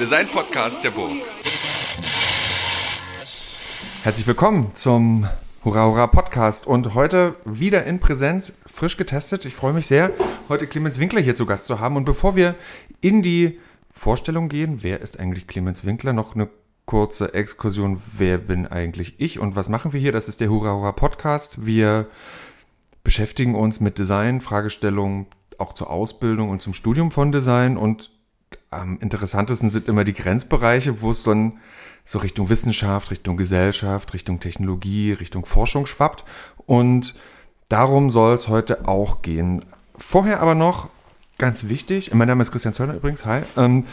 Design-Podcast der Burg. Herzlich willkommen zum Hurra Hurra Podcast und heute wieder in Präsenz, frisch getestet. Ich freue mich sehr, heute Clemens Winkler hier zu Gast zu haben. Und bevor wir in die Vorstellung gehen, wer ist eigentlich Clemens Winkler, noch eine kurze Exkursion, wer bin eigentlich ich und was machen wir hier? Das ist der Hurra Hurra Podcast. Wir beschäftigen uns mit Design, Fragestellungen auch zur Ausbildung und zum Studium von Design und am interessantesten sind immer die Grenzbereiche, wo es dann so Richtung Wissenschaft, Richtung Gesellschaft, Richtung Technologie, Richtung Forschung schwappt. Und darum soll es heute auch gehen. Vorher aber noch ganz wichtig, mein Name ist Christian Zöllner übrigens, hi. Ähm,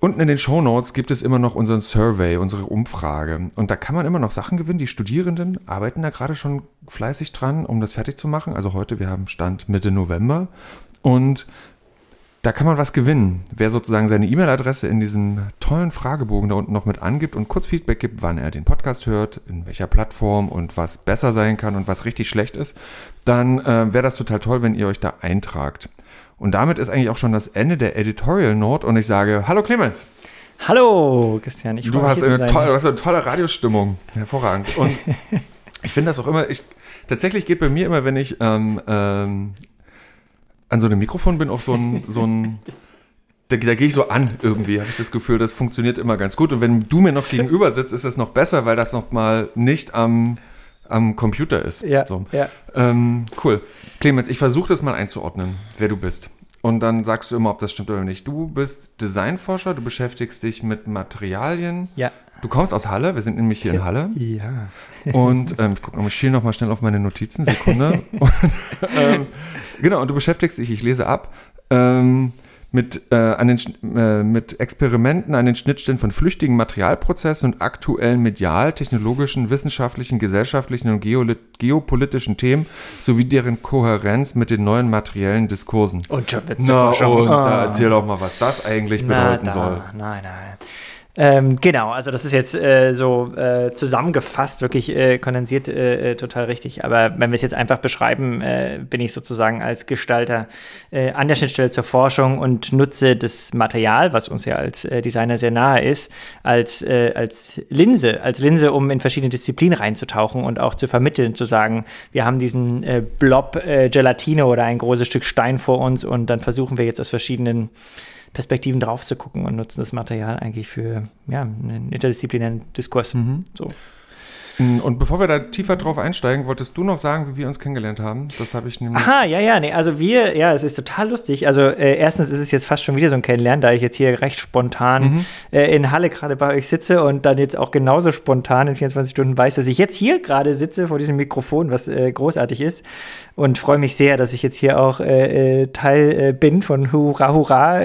unten in den Show Notes gibt es immer noch unseren Survey, unsere Umfrage. Und da kann man immer noch Sachen gewinnen. Die Studierenden arbeiten da gerade schon fleißig dran, um das fertig zu machen. Also heute, wir haben Stand Mitte November. Und da kann man was gewinnen. Wer sozusagen seine E-Mail-Adresse in diesem tollen Fragebogen da unten noch mit angibt und kurz Feedback gibt, wann er den Podcast hört, in welcher Plattform und was besser sein kann und was richtig schlecht ist, dann äh, wäre das total toll, wenn ihr euch da eintragt. Und damit ist eigentlich auch schon das Ende der Editorial Note und ich sage, hallo Clemens. Hallo Christian, ich du hast, eine tolle, du hast eine tolle Radiostimmung, hervorragend. Und ich finde das auch immer, ich, tatsächlich geht bei mir immer, wenn ich ähm, ähm, an so einem Mikrofon bin, auch so ein, so ein da, da gehe ich so an irgendwie, habe ich das Gefühl, das funktioniert immer ganz gut. Und wenn du mir noch gegenüber sitzt, ist es noch besser, weil das noch mal nicht am, am Computer ist. Ja, so. ja. Ähm, cool. Clemens, ich versuche das mal einzuordnen, wer du bist. Und dann sagst du immer, ob das stimmt oder nicht. Du bist Designforscher, du beschäftigst dich mit Materialien. Ja. Du kommst aus Halle, wir sind nämlich hier in Halle. Ja. Und ähm, ich gucke schiele noch mal schnell auf meine Notizen, Sekunde. und, ähm, genau, und du beschäftigst dich, ich lese ab, ähm, mit, äh, an den, äh, mit Experimenten an den Schnittstellen von flüchtigen Materialprozessen und aktuellen medial, technologischen, wissenschaftlichen, gesellschaftlichen und geopolitischen Themen sowie deren Kohärenz mit den neuen materiellen Diskursen. Und schon wird's Na, und ah. da erzähl doch mal, was das eigentlich bedeuten Na, da. soll. Nein, nein. Ähm, genau, also das ist jetzt äh, so äh, zusammengefasst, wirklich äh, kondensiert, äh, äh, total richtig. Aber wenn wir es jetzt einfach beschreiben, äh, bin ich sozusagen als Gestalter an der Schnittstelle zur Forschung und nutze das Material, was uns ja als Designer sehr nahe ist, als, als Linse, als Linse, um in verschiedene Disziplinen reinzutauchen und auch zu vermitteln, zu sagen, wir haben diesen Blob Gelatine oder ein großes Stück Stein vor uns und dann versuchen wir jetzt aus verschiedenen Perspektiven drauf zu gucken und nutzen das Material eigentlich für ja, einen interdisziplinären Diskurs. Mhm. So. Und bevor wir da tiefer drauf einsteigen, wolltest du noch sagen, wie wir uns kennengelernt haben? Das habe ich nämlich. Aha, ja, ja, nee, also wir, ja, es ist total lustig. Also äh, erstens ist es jetzt fast schon wieder so ein Kennenlernen, da ich jetzt hier recht spontan mhm. äh, in Halle gerade bei euch sitze und dann jetzt auch genauso spontan in 24 Stunden weiß, dass ich jetzt hier gerade sitze vor diesem Mikrofon, was äh, großartig ist. Und freue mich sehr, dass ich jetzt hier auch äh, äh, Teil äh, bin von Hurra Hurra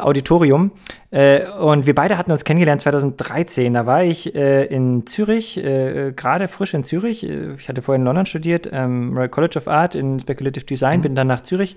Auditorium. Und wir beide hatten uns kennengelernt 2013. Da war ich in Zürich äh, gerade frisch in Zürich. Äh, ich hatte vorher in London studiert, ähm, Royal College of Art in Speculative Design, mhm. bin dann nach Zürich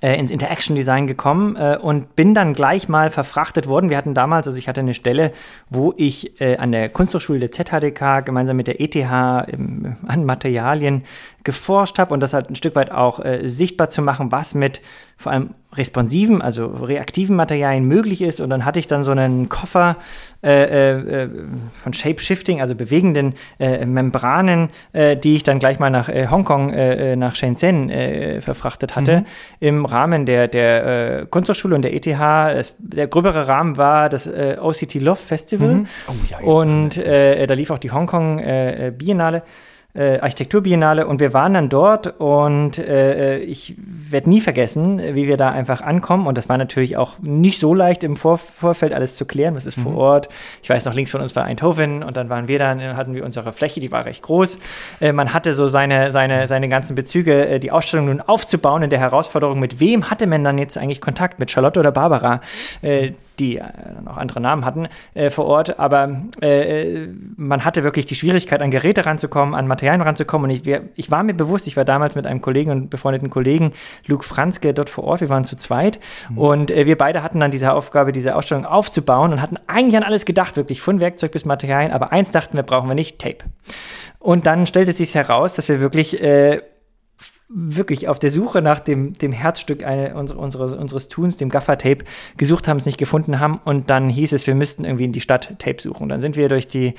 äh, ins Interaction Design gekommen äh, und bin dann gleich mal verfrachtet worden. Wir hatten damals, also ich hatte eine Stelle, wo ich äh, an der Kunsthochschule der ZHDK gemeinsam mit der ETH im, an Materialien geforscht habe und das halt ein Stück weit auch äh, sichtbar zu machen, was mit vor allem responsiven, also reaktiven Materialien möglich ist. Und dann hatte ich dann so einen Koffer äh, äh, von Shape-Shifting, also bewegenden äh, Membranen, äh, die ich dann gleich mal nach äh, Hongkong, äh, nach Shenzhen verfrachtet hatte, mhm. im Rahmen der, der Kunsthochschule und der ETH. Es, der gröbere Rahmen war das OCT Love Festival. Mhm. Oh, ja, und da lief auch die Hongkong Biennale äh, Architekturbiennale und wir waren dann dort und äh, ich werde nie vergessen, wie wir da einfach ankommen und das war natürlich auch nicht so leicht im Vor Vorfeld alles zu klären, was ist mhm. vor Ort. Ich weiß noch, links von uns war Eindhoven und dann waren wir dann, hatten wir unsere Fläche, die war recht groß. Äh, man hatte so seine, seine, seine ganzen Bezüge, äh, die Ausstellung nun aufzubauen in der Herausforderung, mit wem hatte man dann jetzt eigentlich Kontakt, mit Charlotte oder Barbara? Die äh, auch andere Namen hatten äh, vor Ort. Aber äh, man hatte wirklich die Schwierigkeit, an Geräte ranzukommen, an Materialien ranzukommen. Und ich, wir, ich war mir bewusst, ich war damals mit einem Kollegen und befreundeten Kollegen, Luke Franzke, dort vor Ort. Wir waren zu zweit. Mhm. Und äh, wir beide hatten dann diese Aufgabe, diese Ausstellung aufzubauen und hatten eigentlich an alles gedacht, wirklich von Werkzeug bis Materialien. Aber eins dachten wir, brauchen wir nicht, Tape. Und dann stellte es sich heraus, dass wir wirklich äh, wirklich auf der Suche nach dem, dem Herzstück eine, unsere, unsere, unseres Tuns, dem Gaffer-Tape, gesucht haben, es nicht gefunden haben. Und dann hieß es, wir müssten irgendwie in die Stadt Tape suchen. Dann sind wir durch die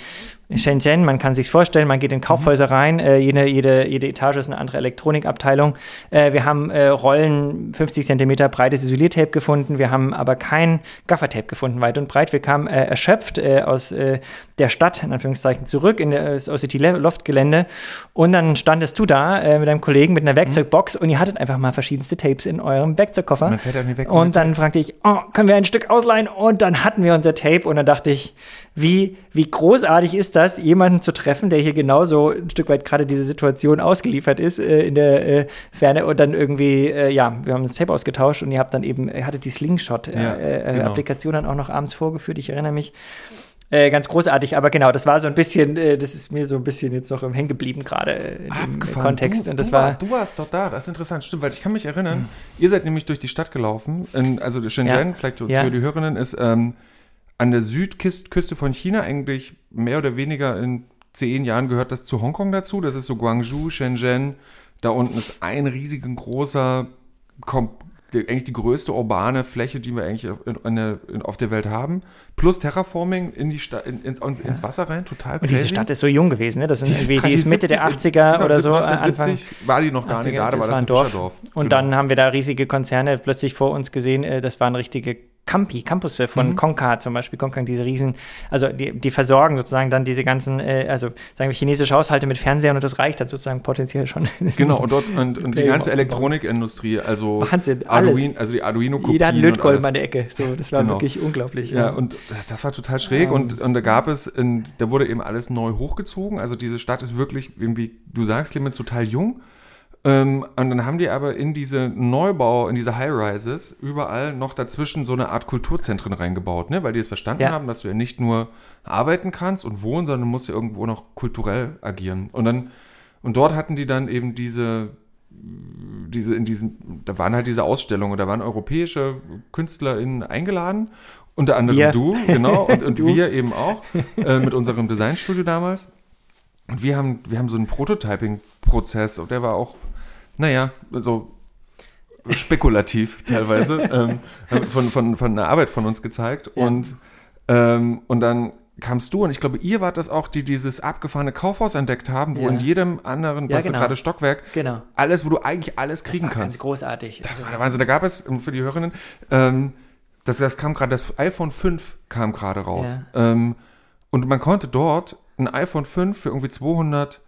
Shenzhen, man kann sich vorstellen, man geht in Kaufhäuser mhm. rein, äh, jede, jede, jede Etage ist eine andere Elektronikabteilung. Äh, wir haben äh, Rollen 50 Zentimeter breites Isoliertape gefunden, wir haben aber kein Gaffer-Tape gefunden, weit und breit. Wir kamen äh, erschöpft äh, aus äh, der Stadt, in Anführungszeichen, zurück in das OCT Loft-Gelände und dann standest du da mit deinem Kollegen mit einer Werkzeugbox und ihr hattet einfach mal verschiedenste Tapes in eurem Werkzeugkoffer. Man fährt weg und dann fragte ich, oh, können wir ein Stück ausleihen? Und dann hatten wir unser Tape und dann dachte ich, wie, wie großartig ist das, jemanden zu treffen, der hier genauso ein Stück weit gerade diese Situation ausgeliefert ist äh, in der äh, Ferne und dann irgendwie, äh, ja, wir haben das Tape ausgetauscht und ihr habt dann eben, ihr hattet die Slingshot-Applikation äh, äh, genau. dann auch noch abends vorgeführt, ich erinnere mich. Äh, ganz großartig, aber genau, das war so ein bisschen, äh, das ist mir so ein bisschen jetzt noch im Hängen geblieben gerade dem Kontext. Du, und das du, war, du warst doch da, das ist interessant, stimmt, weil ich kann mich erinnern, mhm. ihr seid nämlich durch die Stadt gelaufen, in, also Shenzhen, ja. vielleicht ja. für die Hörerinnen, ist ähm, an der Südküste von China eigentlich mehr oder weniger in zehn Jahren gehört das zu Hongkong dazu. Das ist so Guangzhou, Shenzhen. Da unten ist ein riesiger großer eigentlich die größte urbane Fläche, die wir eigentlich in, in in, auf der Welt haben. Plus Terraforming in die Stadt, in, ins, ins ja. Wasser rein, total. Und diese Stadt ist so jung gewesen, ne? Das sind die, die ist Mitte 70, der 80er genau, oder so. 1970 Anfang war die noch gar 80er, nicht da, da war das ein Dorf. Dorf. Und genau. dann haben wir da riesige Konzerne plötzlich vor uns gesehen. Äh, das waren richtige Campi, Campusse von mhm. Konka zum Beispiel, Konka, diese riesen, also die, die versorgen sozusagen dann diese ganzen, äh, also sagen wir chinesische Haushalte mit Fernsehern und das reicht dann sozusagen potenziell schon. Genau, und dort und, und die ganze Elektronikindustrie, also Wahnsinn, Arduino, also die Arduino-Kopien. Jeder hat Lötkolben an der Ecke, so, das war genau. wirklich unglaublich. Ja, ja, und das war total schräg um. und, und da gab es, in, da wurde eben alles neu hochgezogen, also diese Stadt ist wirklich, wie du sagst, Clemens, total jung ähm, und dann haben die aber in diese Neubau, in diese High-Rises überall noch dazwischen so eine Art Kulturzentren reingebaut, ne? weil die es verstanden ja. haben, dass du ja nicht nur arbeiten kannst und wohnen, sondern musst ja irgendwo noch kulturell agieren. Und dann, und dort hatten die dann eben diese, diese, in diesem, da waren halt diese Ausstellungen, da waren europäische KünstlerInnen eingeladen, unter anderem wir. du, genau, und, und wir eben auch, äh, mit unserem Designstudio damals. Und wir haben, wir haben so einen Prototyping-Prozess, und der war auch naja, so spekulativ teilweise, ähm, von, von, von einer Arbeit von uns gezeigt. Ja. Und, ähm, und dann kamst du und ich glaube, ihr wart das auch, die dieses abgefahrene Kaufhaus entdeckt haben, wo ja. in jedem anderen, ja, genau. gerade Stockwerk, genau. alles, wo du eigentlich alles kriegen das war kannst. Ganz großartig. Das war der Wahnsinn. Da gab es für die Hörerinnen, ähm, das, das kam gerade, das iPhone 5 kam gerade raus. Ja. Ähm, und man konnte dort ein iPhone 5 für irgendwie 200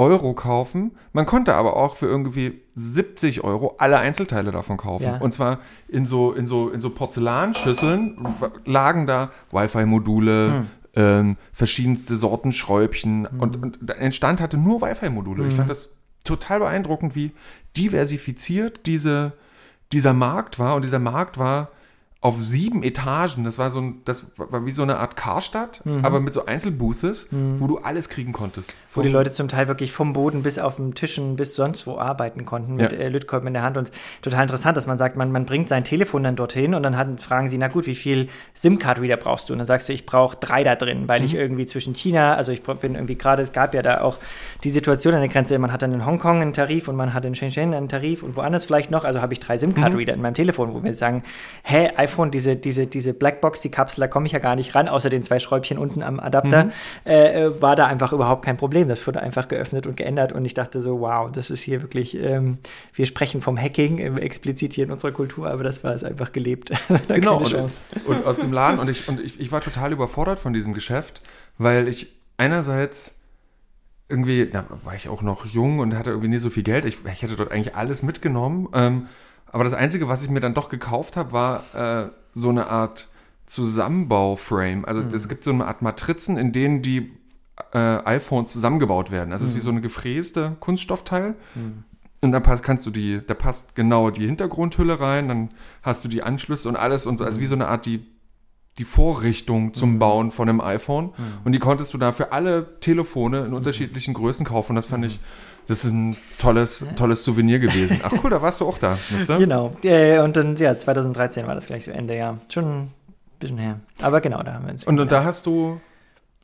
Euro kaufen. Man konnte aber auch für irgendwie 70 Euro alle Einzelteile davon kaufen. Ja. Und zwar in so, in so, in so Porzellanschüsseln lagen da Wi-Fi-Module, hm. ähm, verschiedenste Sorten Schräubchen hm. und, und entstand hatte nur Wi-Fi-Module. Hm. Ich fand das total beeindruckend, wie diversifiziert diese, dieser Markt war. Und dieser Markt war auf sieben Etagen. Das war so ein, das war wie so eine Art Karstadt, mhm. aber mit so Einzelboothes, mhm. wo du alles kriegen konntest. Wo die Leute zum Teil wirklich vom Boden bis auf den Tischen bis sonst wo arbeiten konnten mit ja. äh, Lötkolben in der Hand. Und total interessant, dass man sagt, man, man bringt sein Telefon dann dorthin und dann hat, fragen sie, na gut, wie viel SIM-Card-Reader brauchst du? Und dann sagst du, ich brauche drei da drin, weil mhm. ich irgendwie zwischen China, also ich bin irgendwie gerade, es gab ja da auch die Situation an der Grenze, man hat dann in Hongkong einen Tarif und man hat in Shenzhen einen Tarif und woanders vielleicht noch, also habe ich drei SIM-Card-Reader mhm. in meinem Telefon, wo wir sagen, hä, iPhone, diese, diese, diese Blackbox, die Kapsel, da komme ich ja gar nicht ran, außer den zwei Schräubchen unten am Adapter, mhm. äh, äh war da einfach überhaupt kein Problem. Das wurde einfach geöffnet und geändert und ich dachte so, wow, das ist hier wirklich, ähm, wir sprechen vom Hacking äh, explizit hier in unserer Kultur, aber das war es einfach gelebt. genau, und, und, aus dem Laden und, ich, und ich, ich war total überfordert von diesem Geschäft, weil ich einerseits irgendwie, da war ich auch noch jung und hatte irgendwie nicht so viel Geld. Ich, ich hätte dort eigentlich alles mitgenommen. Ähm, aber das Einzige, was ich mir dann doch gekauft habe, war äh, so eine Art Zusammenbauframe. Also mhm. es gibt so eine Art Matrizen, in denen die äh, iPhones zusammengebaut werden. Also es ist wie mhm. so eine gefräste Kunststoffteil. Mhm. Und dann passt, kannst du die, da passt genau die Hintergrundhülle rein, dann hast du die Anschlüsse und alles und so, also wie so eine Art die, die Vorrichtung zum mhm. Bauen von einem iPhone. Mhm. Und die konntest du da für alle Telefone in unterschiedlichen Größen kaufen. Und das fand ich das ist ein tolles, tolles Souvenir gewesen. Ach cool, da warst du auch da. Weißt du? Genau. Äh, und dann, ja, 2013 war das gleich so Ende, ja. Schon ein bisschen her. Aber genau, da haben wir uns. Und, und da hast du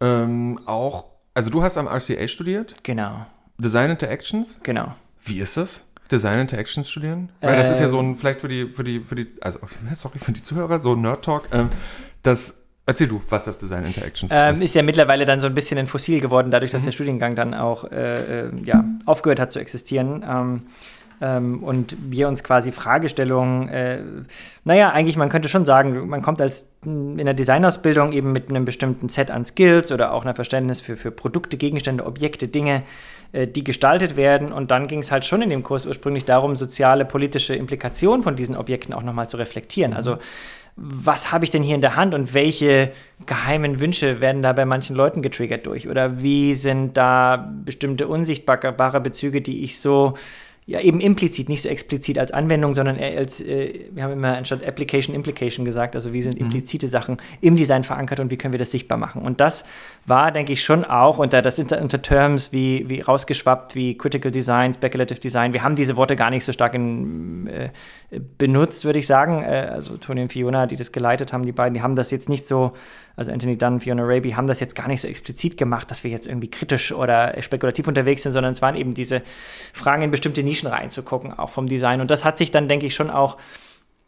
ähm, auch, also du hast am RCA studiert? Genau. Design Interactions? Genau. Wie ist das? Design Interactions studieren? Weil das ist ja so ein, vielleicht für die, für die, für die, also sorry, für die Zuhörer, so Nerd Talk, ähm, das Erzähl du, was das Design Interactions ähm, ist. Ist ja mittlerweile dann so ein bisschen ein Fossil geworden, dadurch, dass mhm. der Studiengang dann auch äh, äh, ja, aufgehört hat zu existieren. Ähm, ähm, und wir uns quasi Fragestellungen, äh, naja, eigentlich, man könnte schon sagen, man kommt als in der Designausbildung eben mit einem bestimmten Set an Skills oder auch einer Verständnis für, für Produkte, Gegenstände, Objekte, Dinge, äh, die gestaltet werden. Und dann ging es halt schon in dem Kurs ursprünglich darum, soziale, politische Implikationen von diesen Objekten auch nochmal zu reflektieren. Also was habe ich denn hier in der Hand und welche geheimen Wünsche werden da bei manchen Leuten getriggert durch? Oder wie sind da bestimmte unsichtbare Bezüge, die ich so ja eben implizit, nicht so explizit als Anwendung, sondern als, äh, wir haben immer anstatt Application Implication gesagt, also wie sind mhm. implizite mhm. Sachen im Design verankert und wie können wir das sichtbar machen. Und das war, denke ich, schon auch unter, das sind unter Terms wie, wie rausgeschwappt, wie Critical Design, Speculative Design. Wir haben diese Worte gar nicht so stark in, äh, benutzt, würde ich sagen. Äh, also Tony und Fiona, die das geleitet haben, die beiden, die haben das jetzt nicht so also Anthony Dunn, Fiona Raby, haben das jetzt gar nicht so explizit gemacht, dass wir jetzt irgendwie kritisch oder spekulativ unterwegs sind, sondern es waren eben diese Fragen in bestimmte Nischen reinzugucken, auch vom Design. Und das hat sich dann, denke ich, schon auch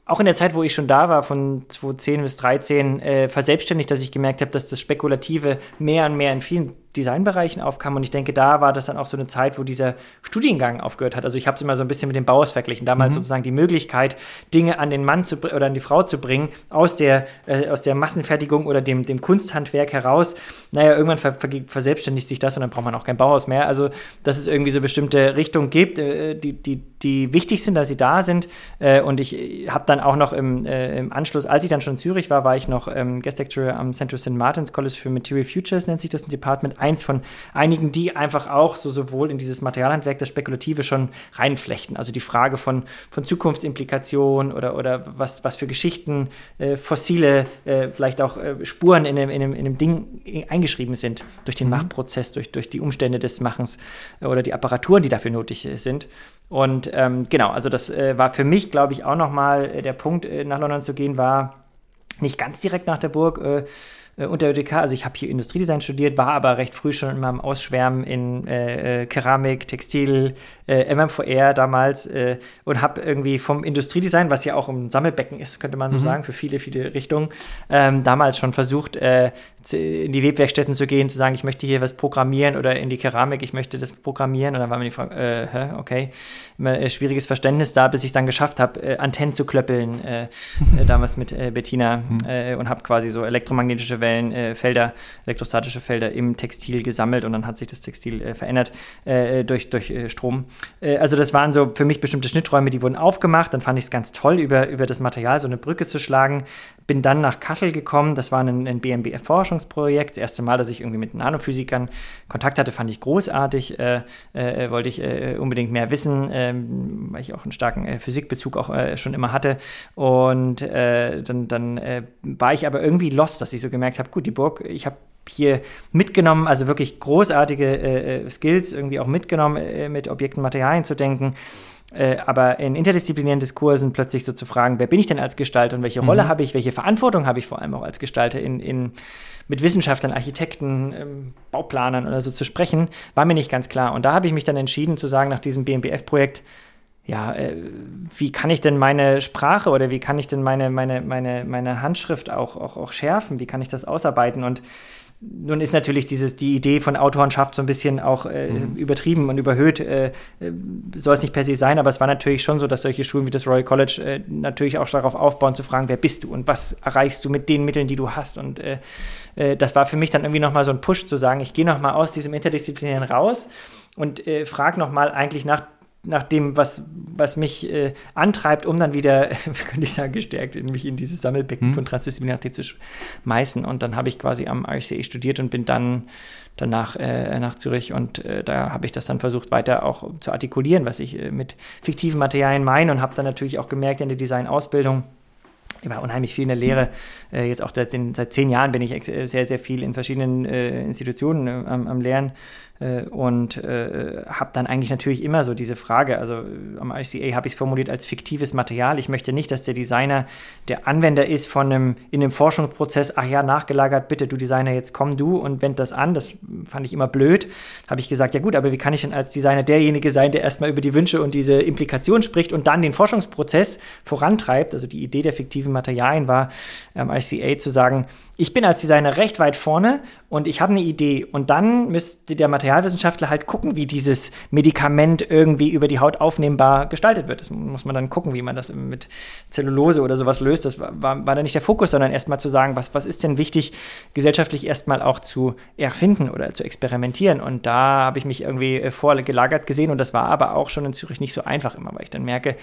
auch in der Zeit, wo ich schon da war, von 2010 bis 2013, äh, verselbstständigt, dass ich gemerkt habe, dass das Spekulative mehr und mehr in vielen Designbereichen aufkam. Und ich denke, da war das dann auch so eine Zeit, wo dieser Studiengang aufgehört hat. Also ich habe es immer so ein bisschen mit dem Bauhaus verglichen. Damals mhm. sozusagen die Möglichkeit, Dinge an den Mann zu, oder an die Frau zu bringen, aus der, äh, aus der Massenfertigung oder dem, dem Kunsthandwerk heraus. Naja, irgendwann ver, ver, verselbstständigt sich das und dann braucht man auch kein Bauhaus mehr. Also, dass es irgendwie so bestimmte Richtungen gibt, äh, die, die, die wichtig sind, dass sie da sind. Äh, und ich äh, habe dann auch noch im, äh, im Anschluss, als ich dann schon in Zürich war, war ich noch ähm, Guest Lecturer am Central St. Martin's College for Material Futures, nennt sich das ein Department eins von einigen, die einfach auch so sowohl in dieses Materialhandwerk, das Spekulative schon reinflechten. Also die Frage von, von Zukunftsimplikationen oder, oder was, was für Geschichten, äh, fossile, äh, vielleicht auch äh, Spuren in einem, in, einem, in einem Ding eingeschrieben sind durch den mhm. Machprozess, durch, durch die Umstände des Machens äh, oder die Apparaturen, die dafür nötig äh, sind. Und ähm, genau, also das äh, war für mich, glaube ich, auch nochmal der Punkt, nach London zu gehen, war nicht ganz direkt nach der Burg äh, unter ÖDK. Also ich habe hier Industriedesign studiert, war aber recht früh schon in meinem Ausschwärmen in äh, äh Keramik, Textil, äh, MMVR damals äh, und habe irgendwie vom Industriedesign, was ja auch ein Sammelbecken ist, könnte man so mhm. sagen, für viele, viele Richtungen, ähm, damals schon versucht, in die Webwerkstätten zu gehen, zu sagen, ich möchte hier was programmieren oder in die Keramik, ich möchte das programmieren. Und dann war mir die Frage, äh, hä, okay, immer schwieriges Verständnis da, bis ich es dann geschafft habe, Antennen zu klöppeln, damals mit Bettina mhm. und habe quasi so elektromagnetische Wellen, Felder, elektrostatische Felder im Textil gesammelt und dann hat sich das Textil verändert durch, durch Strom. also das waren so für mich bestimmte Schnitträume, die wurden aufgemacht. Dann fand ich es ganz toll, über, über das Material so eine Brücke zu schlagen. Bin dann nach Kassel gekommen, das war ein, ein BMBF-Forschung Forschungsprojekt. Das erste Mal, dass ich irgendwie mit Nanophysikern Kontakt hatte, fand ich großartig. Äh, äh, wollte ich äh, unbedingt mehr wissen, ähm, weil ich auch einen starken äh, Physikbezug auch äh, schon immer hatte. Und äh, dann, dann war ich aber irgendwie lost, dass ich so gemerkt habe, gut, die Burg, ich habe hier mitgenommen, also wirklich großartige Skills irgendwie auch mitgenommen, mit Objekten, Materialien zu denken. Äh, aber in interdisziplinären Diskursen plötzlich so zu fragen, wer bin ich denn als Gestalter und welche Rolle mhm. habe ich, welche Verantwortung habe ich vor allem auch als Gestalter in, in mit Wissenschaftlern, Architekten, ähm, Bauplanern oder so zu sprechen, war mir nicht ganz klar. Und da habe ich mich dann entschieden zu sagen, nach diesem BMBF-Projekt, ja, äh, wie kann ich denn meine Sprache oder wie kann ich denn meine, meine, meine, meine Handschrift auch, auch, auch schärfen? Wie kann ich das ausarbeiten? Und nun ist natürlich dieses, die Idee von Autorenschaft so ein bisschen auch äh, mhm. übertrieben und überhöht, äh, äh, soll es nicht per se sein, aber es war natürlich schon so, dass solche Schulen wie das Royal College äh, natürlich auch darauf aufbauen zu fragen, wer bist du und was erreichst du mit den Mitteln, die du hast. Und äh, äh, das war für mich dann irgendwie nochmal so ein Push zu sagen, ich gehe nochmal aus diesem Interdisziplinären raus und äh, frage nochmal eigentlich nach nach dem, was, was mich äh, antreibt, um dann wieder, könnte ich sagen, gestärkt in mich in dieses Sammelbecken mhm. von Transdisziplinarität zu schmeißen. Und dann habe ich quasi am RCA studiert und bin dann danach äh, nach Zürich und äh, da habe ich das dann versucht weiter auch zu artikulieren, was ich äh, mit fiktiven Materialien meine und habe dann natürlich auch gemerkt in der Designausbildung, ich war unheimlich viel in der Lehre. Äh, jetzt auch seit, seit, zehn Jahren bin ich äh, sehr, sehr viel in verschiedenen äh, Institutionen am, am Lehren Äh, und äh, habe dann eigentlich natürlich immer so diese Frage, also am ICA habe ich es formuliert als fiktives Material. Ich möchte nicht, dass der Designer der Anwender ist von einem, in einem Forschungsprozess, ach ja, nachgelagert, bitte du Designer, jetzt komm du und wend das an. Das fand ich immer blöd. Habe ich gesagt, ja gut, aber wie kann ich denn als Designer derjenige sein, der erstmal über die Wünsche und diese Implikationen spricht und dann den Forschungsprozess vorantreibt? Also die Idee der fiktiven Materialien war am ICA zu sagen, ich bin als Designer recht weit vorne und ich habe eine Idee und dann müsste der Materialwissenschaftler halt gucken, wie dieses Medikament irgendwie über die Haut aufnehmbar gestaltet wird. Das muss man dann gucken, wie man das mit Zellulose oder sowas löst. Das war, war, war da nicht der Fokus, sondern erstmal zu sagen, was, was ist denn wichtig, gesellschaftlich erstmal auch zu erfinden oder zu experimentieren. Und da habe ich mich irgendwie vorgelagert gesehen und das war aber auch schon in Zürich nicht so einfach immer, weil ich dann merke,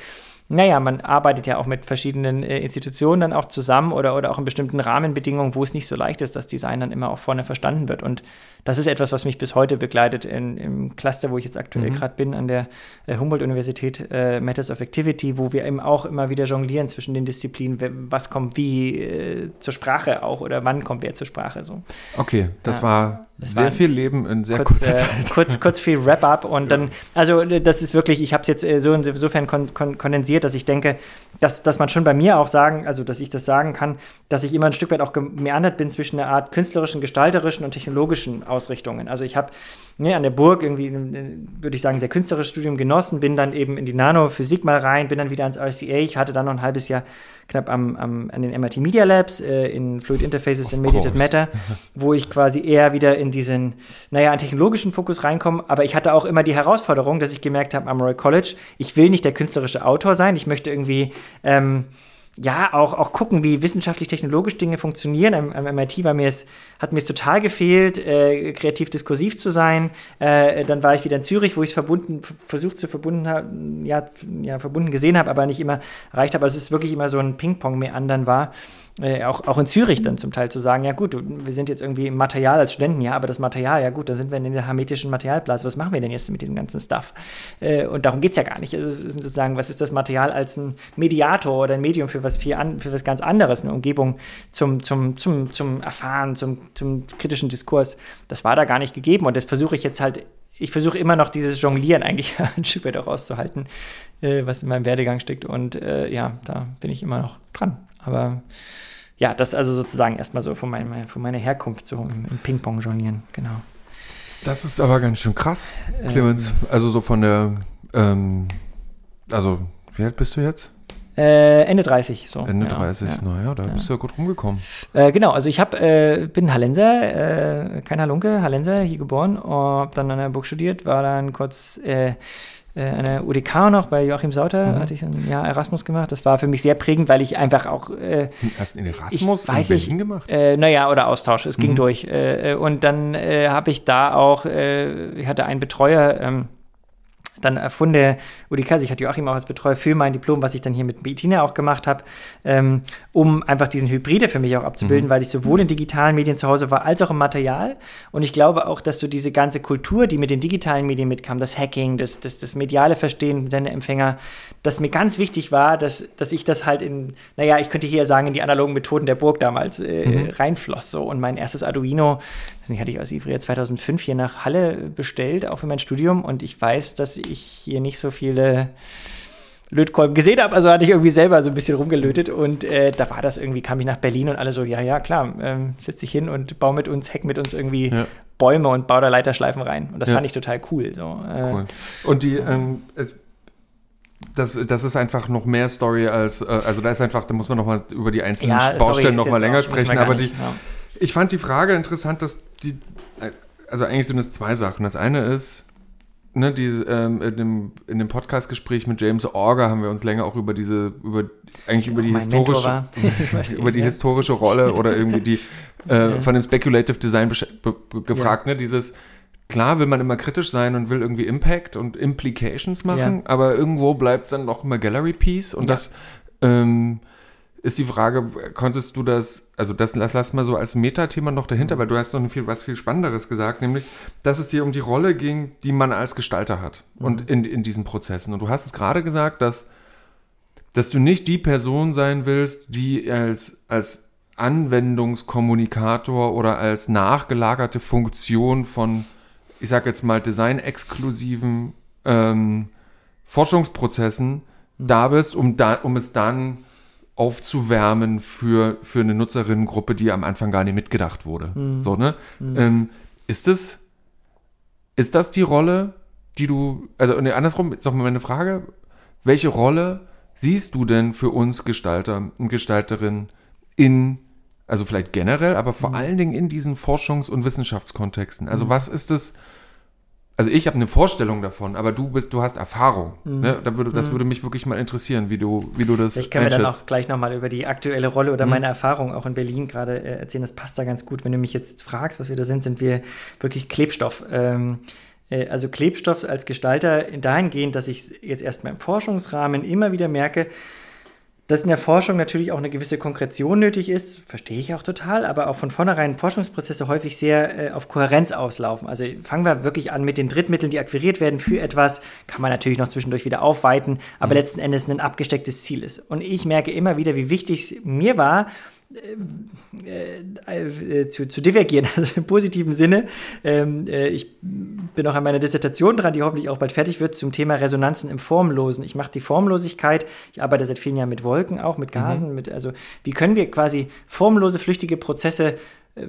naja, man arbeitet ja auch mit verschiedenen äh, Institutionen dann auch zusammen oder, oder auch in bestimmten Rahmenbedingungen, wo es nicht so leicht ist, dass Design dann immer auch vorne verstanden wird. Und das ist etwas, was mich bis heute begleitet in, im Cluster, wo ich jetzt aktuell mhm. gerade bin, an der äh, Humboldt-Universität äh, Matters of Activity, wo wir eben auch immer wieder jonglieren zwischen den Disziplinen, was kommt wie äh, zur Sprache auch oder wann kommt wer zur Sprache. So. Okay, das ja. war sehr viel Leben in sehr kurz, kurzer äh, Zeit. kurz, kurz viel Wrap-up und dann, also äh, das ist wirklich, ich habe es jetzt äh, so insofern kon kon kondensiert, dass ich denke, dass, dass man schon bei mir auch sagen, also dass ich das sagen kann, dass ich immer ein Stück weit auch gemeandert bin zwischen einer Art künstlerischen, gestalterischen und technologischen Ausrichtungen. Also ich habe ne, an der Burg irgendwie, würde ich sagen, sehr künstlerisches Studium genossen, bin dann eben in die Nanophysik mal rein, bin dann wieder ans RCA. Ich hatte dann noch ein halbes Jahr knapp am, am an den MIT Media Labs äh, in Fluid Interfaces in Mediated Matter, wo ich quasi eher wieder in diesen, naja, einen technologischen Fokus reinkomme. Aber ich hatte auch immer die Herausforderung, dass ich gemerkt habe am Royal College, ich will nicht der künstlerische Autor sein, ich möchte irgendwie ähm, ja, auch, auch gucken, wie wissenschaftlich-technologisch Dinge funktionieren. Am, am, MIT war mir es, hat mir es total gefehlt, äh, kreativ-diskursiv zu sein. Äh, dann war ich wieder in Zürich, wo ich es verbunden, versucht zu verbunden, ja, ja, verbunden gesehen habe, aber nicht immer erreicht habe. Also es ist wirklich immer so ein Ping-Pong mehr anderen war äh, auch, auch in Zürich dann zum Teil zu sagen, ja gut, wir sind jetzt irgendwie im Material als Studenten, ja, aber das Material, ja gut, dann sind wir in der hermetischen Materialblase, was machen wir denn jetzt mit diesem ganzen Stuff? Äh, und darum geht es ja gar nicht. Also es ist sozusagen, was ist das Material als ein Mediator oder ein Medium für was viel an, für was ganz anderes, eine Umgebung zum, zum, zum, zum Erfahren, zum, zum kritischen Diskurs, das war da gar nicht gegeben und das versuche ich jetzt halt ich versuche immer noch dieses Jonglieren eigentlich ein Stück weit auch auszuhalten, äh, was in meinem Werdegang steckt. Und äh, ja, da bin ich immer noch dran. Aber ja, das also sozusagen erstmal so von, mein, von meiner Herkunft so im, im Ping-Pong jonglieren, genau. Das ist aber ganz schön krass, Clemens. Ähm, also so von der, ähm, also wie alt bist du jetzt? Äh, Ende 30, so. Ende ja, 30, ja, naja, da ja. bist du ja gut rumgekommen. Äh, genau, also ich hab, äh, bin Hallenser, äh, kein Halunke, Hallenser, hier geboren, hab dann an der Burg studiert, war dann kurz äh, an der UDK noch bei Joachim Sauter, mhm. hatte ich ein Jahr Erasmus gemacht. Das war für mich sehr prägend, weil ich einfach auch. Äh, Hast du einen Erasmus ich, weiß in Berlin ich, gemacht? Äh, naja, oder Austausch. Es mhm. ging durch. Äh, äh und dann äh, habe ich da auch, äh, ich hatte einen Betreuer, ähm, dann erfunde UDK, also ich hatte Joachim auch als Betreuer für mein Diplom, was ich dann hier mit Bettina auch gemacht habe, ähm, um einfach diesen Hybride für mich auch abzubilden, mhm. weil ich sowohl in digitalen Medien zu Hause war, als auch im Material. Und ich glaube auch, dass so diese ganze Kultur, die mit den digitalen Medien mitkam, das Hacking, das, das, das mediale Verstehen, Sendeempfänger, dass mir ganz wichtig war, dass, dass ich das halt in, naja, ich könnte hier sagen, in die analogen Methoden der Burg damals äh, mhm. reinfloss. So. Und mein erstes Arduino, das hatte ich aus Ivrea 2005 hier nach Halle bestellt, auch für mein Studium. Und ich weiß, dass ich hier nicht so viele Lötkolben gesehen habe, also hatte ich irgendwie selber so ein bisschen rumgelötet und äh, da war das irgendwie, kam ich nach Berlin und alle so, ja, ja, klar, ähm, setze ich hin und baue mit uns, hack mit uns irgendwie ja. Bäume und baue da Leiterschleifen rein. Und das ja. fand ich total cool. So, äh, cool. Und die, ähm, das, das ist einfach noch mehr Story als, äh, also da ist einfach, da muss man noch mal über die einzelnen ja, Baustellen noch mal länger sprechen, aber die, ich fand die Frage interessant, dass die, also eigentlich sind es zwei Sachen. Das eine ist, ne, die, ähm, in dem, in dem Podcast-Gespräch mit James Orger haben wir uns länger auch über diese, über eigentlich über die historische, über die historische Rolle oder irgendwie die äh, von dem Speculative Design gefragt, ja. ne, dieses Klar will man immer kritisch sein und will irgendwie Impact und Implications machen, ja. aber irgendwo bleibt es dann noch immer Gallery Piece und ja. das ähm, ist die Frage, konntest du das, also das lass, lass mal so als Metathema noch dahinter, weil du hast noch viel, was viel Spannenderes gesagt, nämlich, dass es dir um die Rolle ging, die man als Gestalter hat mhm. und in, in diesen Prozessen. Und du hast es gerade gesagt, dass, dass du nicht die Person sein willst, die als, als Anwendungskommunikator oder als nachgelagerte Funktion von ich sag jetzt mal, designexklusiven ähm, Forschungsprozessen mhm. da bist, um, da, um es dann aufzuwärmen für, für eine Nutzerinnengruppe, die am Anfang gar nicht mitgedacht wurde. Mhm. So, ne? Mhm. Ähm, ist das, ist das die Rolle, die du, also ne, andersrum, ist doch mal meine Frage, welche Rolle siehst du denn für uns Gestalter und Gestalterinnen in, also vielleicht generell, aber vor mhm. allen Dingen in diesen Forschungs- und Wissenschaftskontexten? Also mhm. was ist es, also ich habe eine Vorstellung davon, aber du bist, du hast Erfahrung. Mhm. Ne? Da würde, das mhm. würde mich wirklich mal interessieren, wie du, wie du das. Ich kann mir dann auch gleich nochmal über die aktuelle Rolle oder mhm. meine Erfahrung auch in Berlin gerade äh, erzählen. Das passt da ganz gut. Wenn du mich jetzt fragst, was wir da sind, sind wir wirklich Klebstoff. Ähm, äh, also Klebstoff als Gestalter dahingehend, dass ich jetzt erstmal im Forschungsrahmen immer wieder merke, dass in der Forschung natürlich auch eine gewisse Konkretion nötig ist, verstehe ich auch total, aber auch von vornherein Forschungsprozesse häufig sehr äh, auf Kohärenz auslaufen. Also fangen wir wirklich an mit den Drittmitteln, die akquiriert werden für etwas, kann man natürlich noch zwischendurch wieder aufweiten, aber mhm. letzten Endes ein abgestecktes Ziel ist. Und ich merke immer wieder, wie wichtig es mir war, äh, äh, äh, zu, zu, divergieren, also im positiven Sinne. Ähm, äh, ich bin auch an meiner Dissertation dran, die hoffentlich auch bald fertig wird, zum Thema Resonanzen im Formlosen. Ich mache die Formlosigkeit, ich arbeite seit vielen Jahren mit Wolken auch, mit Gasen, mhm. mit, also wie können wir quasi formlose, flüchtige Prozesse äh,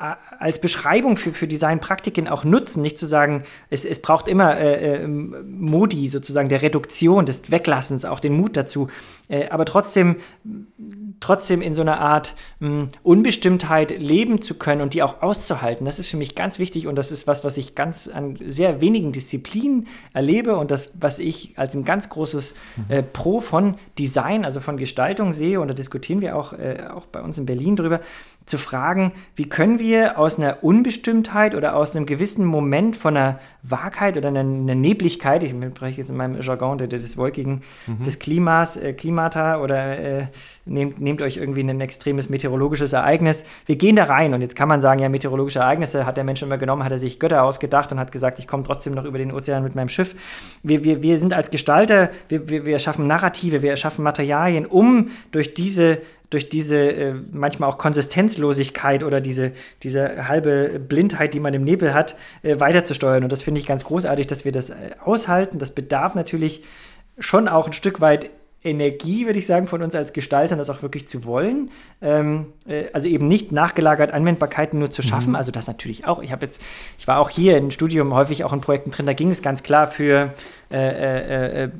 als Beschreibung für, für Designpraktiken auch nutzen, nicht zu sagen, es, es braucht immer äh, äh, Modi sozusagen der Reduktion, des Weglassens, auch den Mut dazu, äh, aber trotzdem, trotzdem in so einer Art mh, hm, Unbestimmtheit leben zu können und die auch auszuhalten. Das ist für mich ganz wichtig und das ist was, was ich ganz an sehr wenigen Disziplinen erlebe und das, was ich als ein ganz großes äh, Pro von Design, also von Gestaltung sehe und da diskutieren wir auch, äh, auch bei uns in Berlin drüber, zu fragen, wie können wir aus einer Unbestimmtheit oder aus einem gewissen Moment von einer Wahrheit oder einer, einer Nebligkeit, ich spreche jetzt in meinem Jargon des Wolkigen, mhm. des Klimas, äh, Klimata oder äh, nehmt, nehmt euch irgendwie ein extremes meteorologisches Ereignis. Wir gehen da rein und jetzt kann man sagen, ja, meteorologische Ereignisse hat der Mensch immer genommen, hat er sich Götter ausgedacht und hat gesagt, ich komme trotzdem noch über den Ozean mit meinem Schiff. Wir, wir, wir sind als Gestalter, wir, wir, wir schaffen Narrative, wir erschaffen Materialien, um durch diese durch diese äh, manchmal auch Konsistenzlosigkeit oder diese, diese halbe Blindheit, die man im Nebel hat, äh, weiterzusteuern. Und das finde ich ganz großartig, dass wir das äh, aushalten. Das bedarf natürlich schon auch ein Stück weit Energie, würde ich sagen, von uns als Gestaltern, das auch wirklich zu wollen. Ähm, äh, also eben nicht nachgelagert Anwendbarkeiten nur zu schaffen. Mhm. Also das natürlich auch. Ich habe jetzt, ich war auch hier im Studium häufig auch in Projekten drin, da ging es ganz klar für äh, äh, äh,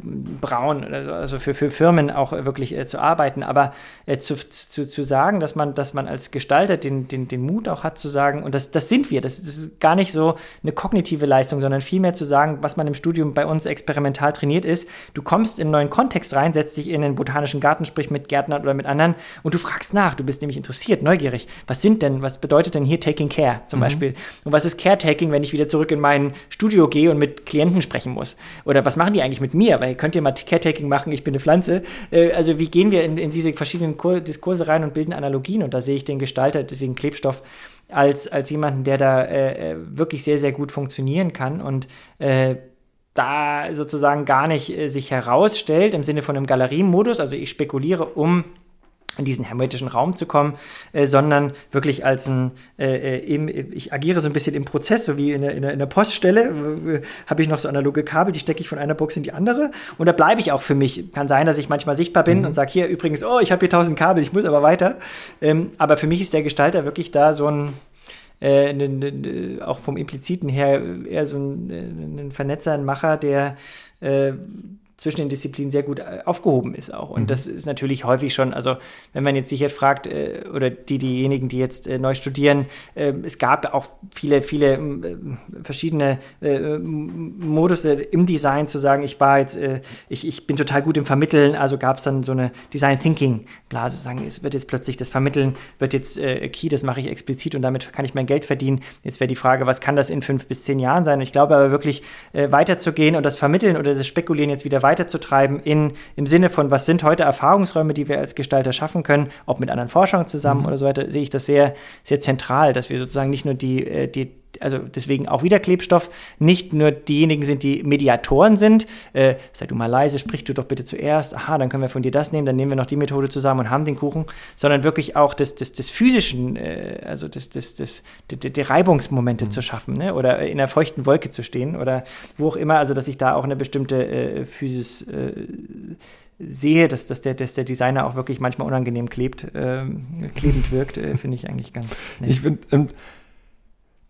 Braun, also, also für, für Firmen auch wirklich äh, zu arbeiten. Aber äh, zu, zu, zu sagen, dass man, dass man als Gestalter den, den, den Mut auch hat zu sagen, und das, das sind wir, das, das ist gar nicht so eine kognitive Leistung, sondern vielmehr zu sagen, was man im Studium bei uns experimental trainiert ist, du kommst in einen neuen Kontext rein, setzt dich in einen botanischen Garten, sprich mit Gärtnern oder mit anderen und du fragst nach, du bist nämlich interessiert, neugierig. Was sind denn, was bedeutet denn hier Taking Care zum mhm. Beispiel? Und was ist Caretaking, wenn ich wieder zurück in mein Studio gehe und mit Klienten sprechen muss? Oder oder was machen die eigentlich mit mir? Weil könnt ihr mal Caretaking machen, ich bin eine Pflanze. Äh, also wie gehen wir in, in diese verschiedenen Kur Diskurse rein und bilden Analogien? Und da sehe ich den Gestalter, deswegen Klebstoff, als, als jemanden, der da äh, äh, wirklich sehr, sehr gut funktionieren kann und äh, da sozusagen gar nicht äh, sich herausstellt im Sinne von einem Galeriemodus. Also ich spekuliere, um in diesen hermetischen Raum zu kommen, äh, sondern wirklich als ein, äh, äh im, ich agiere so ein bisschen im Prozess, so wie in der, in der, in der Poststelle, äh, habe ich noch so analoge Kabel, die stecke ich von einer Box in die andere und da bleibe ich auch für mich. Kann sein, dass ich manchmal sichtbar bin mhm. und sage hier übrigens, oh, ich habe hier tausend Kabel, ich muss aber weiter. Ähm, aber für mich ist der Gestalter wirklich da so ein, äh, ne, ne, auch vom Impliziten her eher so ein, äh, ein Vernetzer, ein Macher, der äh, zwischen den Disziplinen sehr gut äh, aufgehoben ist auch. Und mhm. das ist natürlich häufig schon, also wenn man jetzt sich jetzt fragt, äh, oder die, diejenigen, die jetzt äh, neu studieren, äh, es gab auch viele, viele äh, verschiedene Modus im Design zu sagen, ich war jetzt, ich, ich bin total gut im Vermitteln, also gab es dann so eine Design Thinking Blase, sagen, es wird jetzt plötzlich das Vermitteln, wird jetzt key, das mache ich explizit und damit kann ich mein Geld verdienen. Jetzt wäre die Frage, was kann das in fünf bis zehn Jahren sein? Und ich glaube aber wirklich weiterzugehen und das Vermitteln oder das Spekulieren jetzt wieder weiter weiterzutreiben in, im Sinne von, was sind heute Erfahrungsräume, die wir als Gestalter schaffen können, ob mit anderen Forschern zusammen mhm. oder so weiter, sehe ich das sehr, sehr zentral, dass wir sozusagen nicht nur die, äh, die also deswegen auch wieder Klebstoff, nicht nur diejenigen sind, die Mediatoren sind, äh, sei du mal leise, sprich du doch bitte zuerst, aha, dann können wir von dir das nehmen, dann nehmen wir noch die Methode zusammen und haben den Kuchen, sondern wirklich auch des, des, des physischen, äh, also des, des, des, des, des Reibungsmomente mhm. zu schaffen ne? oder in einer feuchten Wolke zu stehen oder wo auch immer, also dass ich da auch eine bestimmte äh, Physis äh, sehe, dass, dass, der, dass der Designer auch wirklich manchmal unangenehm klebt, ähm, klebend wirkt, äh, finde ich eigentlich ganz nett. Ich finde, ähm,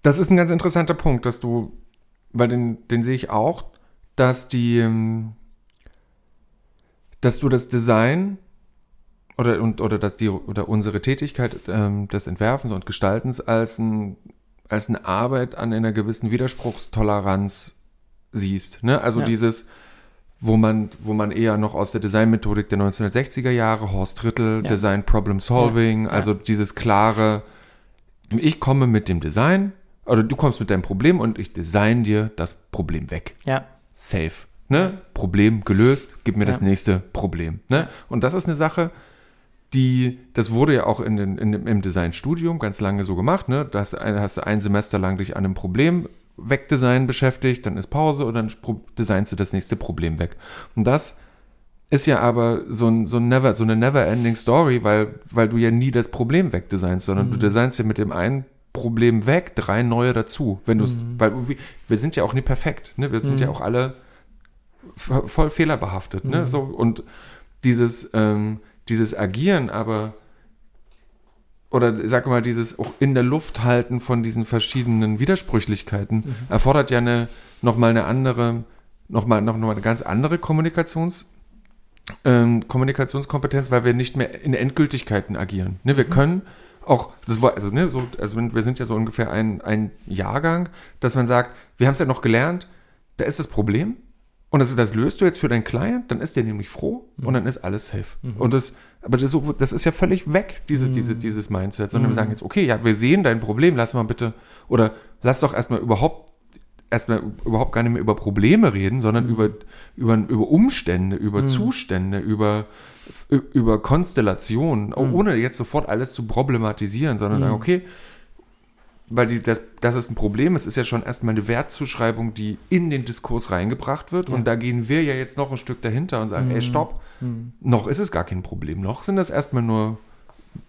das ist ein ganz interessanter Punkt, dass du, weil den, den sehe ich auch, dass die, ähm, dass du das Design oder, und, oder, dass die, oder unsere Tätigkeit ähm, des Entwerfens und Gestaltens als, ein, als eine Arbeit an einer gewissen Widerspruchstoleranz siehst. Ne? Also ja. dieses, wo man, wo man eher noch aus der Designmethodik der 1960er Jahre, Horst Rittel, ja. Design Problem Solving, ja. also dieses klare, ich komme mit dem Design, oder du kommst mit deinem Problem und ich design dir das Problem weg. Ja. Safe. Ne? Problem gelöst, gib mir das nächste Problem. Ne? Und das ist eine Sache, die, das wurde ja auch in den, in, im Designstudium ganz lange so gemacht, ne? Da hast, hast du ein Semester lang dich an einem Problem Wegdesign beschäftigt, dann ist Pause und dann designst du das nächste Problem weg. Und das ist ja aber so, ein, so, ein never, so eine never-ending Story, weil, weil du ja nie das Problem wegdesignst, sondern mhm. du designst ja mit dem einen Problem weg, drei neue dazu. Wenn du mhm. weil wir sind ja auch nie perfekt, ne? Wir sind mhm. ja auch alle voll fehlerbehaftet, ne? Mhm. So, und dieses, ähm, dieses Agieren aber oder sag mal, dieses auch in der Luft halten von diesen verschiedenen Widersprüchlichkeiten mhm. erfordert ja eine nochmal eine andere, nochmal noch mal eine ganz andere Kommunikations, ähm, Kommunikationskompetenz, weil wir nicht mehr in Endgültigkeiten agieren. Ne, wir mhm. können auch, das war, also, ne, so, also wir sind ja so ungefähr ein, ein Jahrgang, dass man sagt, wir haben es ja noch gelernt, da ist das Problem, und das, das löst du jetzt für deinen Client, dann ist der nämlich froh mhm. und dann ist alles safe. Mhm. Und das, aber das, das, ist ja völlig weg, diese, mhm. diese, dieses Mindset, sondern wir sagen jetzt, okay, ja, wir sehen dein Problem, lass mal bitte, oder lass doch erstmal überhaupt, erstmal überhaupt gar nicht mehr über Probleme reden, sondern mhm. über, über, über Umstände, über mhm. Zustände, über, über Konstellationen, mhm. ohne jetzt sofort alles zu problematisieren, sondern sagen, okay, weil die, das, das ist ein Problem. Es ist ja schon erstmal eine Wertzuschreibung, die in den Diskurs reingebracht wird. Ja. Und da gehen wir ja jetzt noch ein Stück dahinter und sagen, mhm. ey, stopp, mhm. noch ist es gar kein Problem. Noch sind das erstmal nur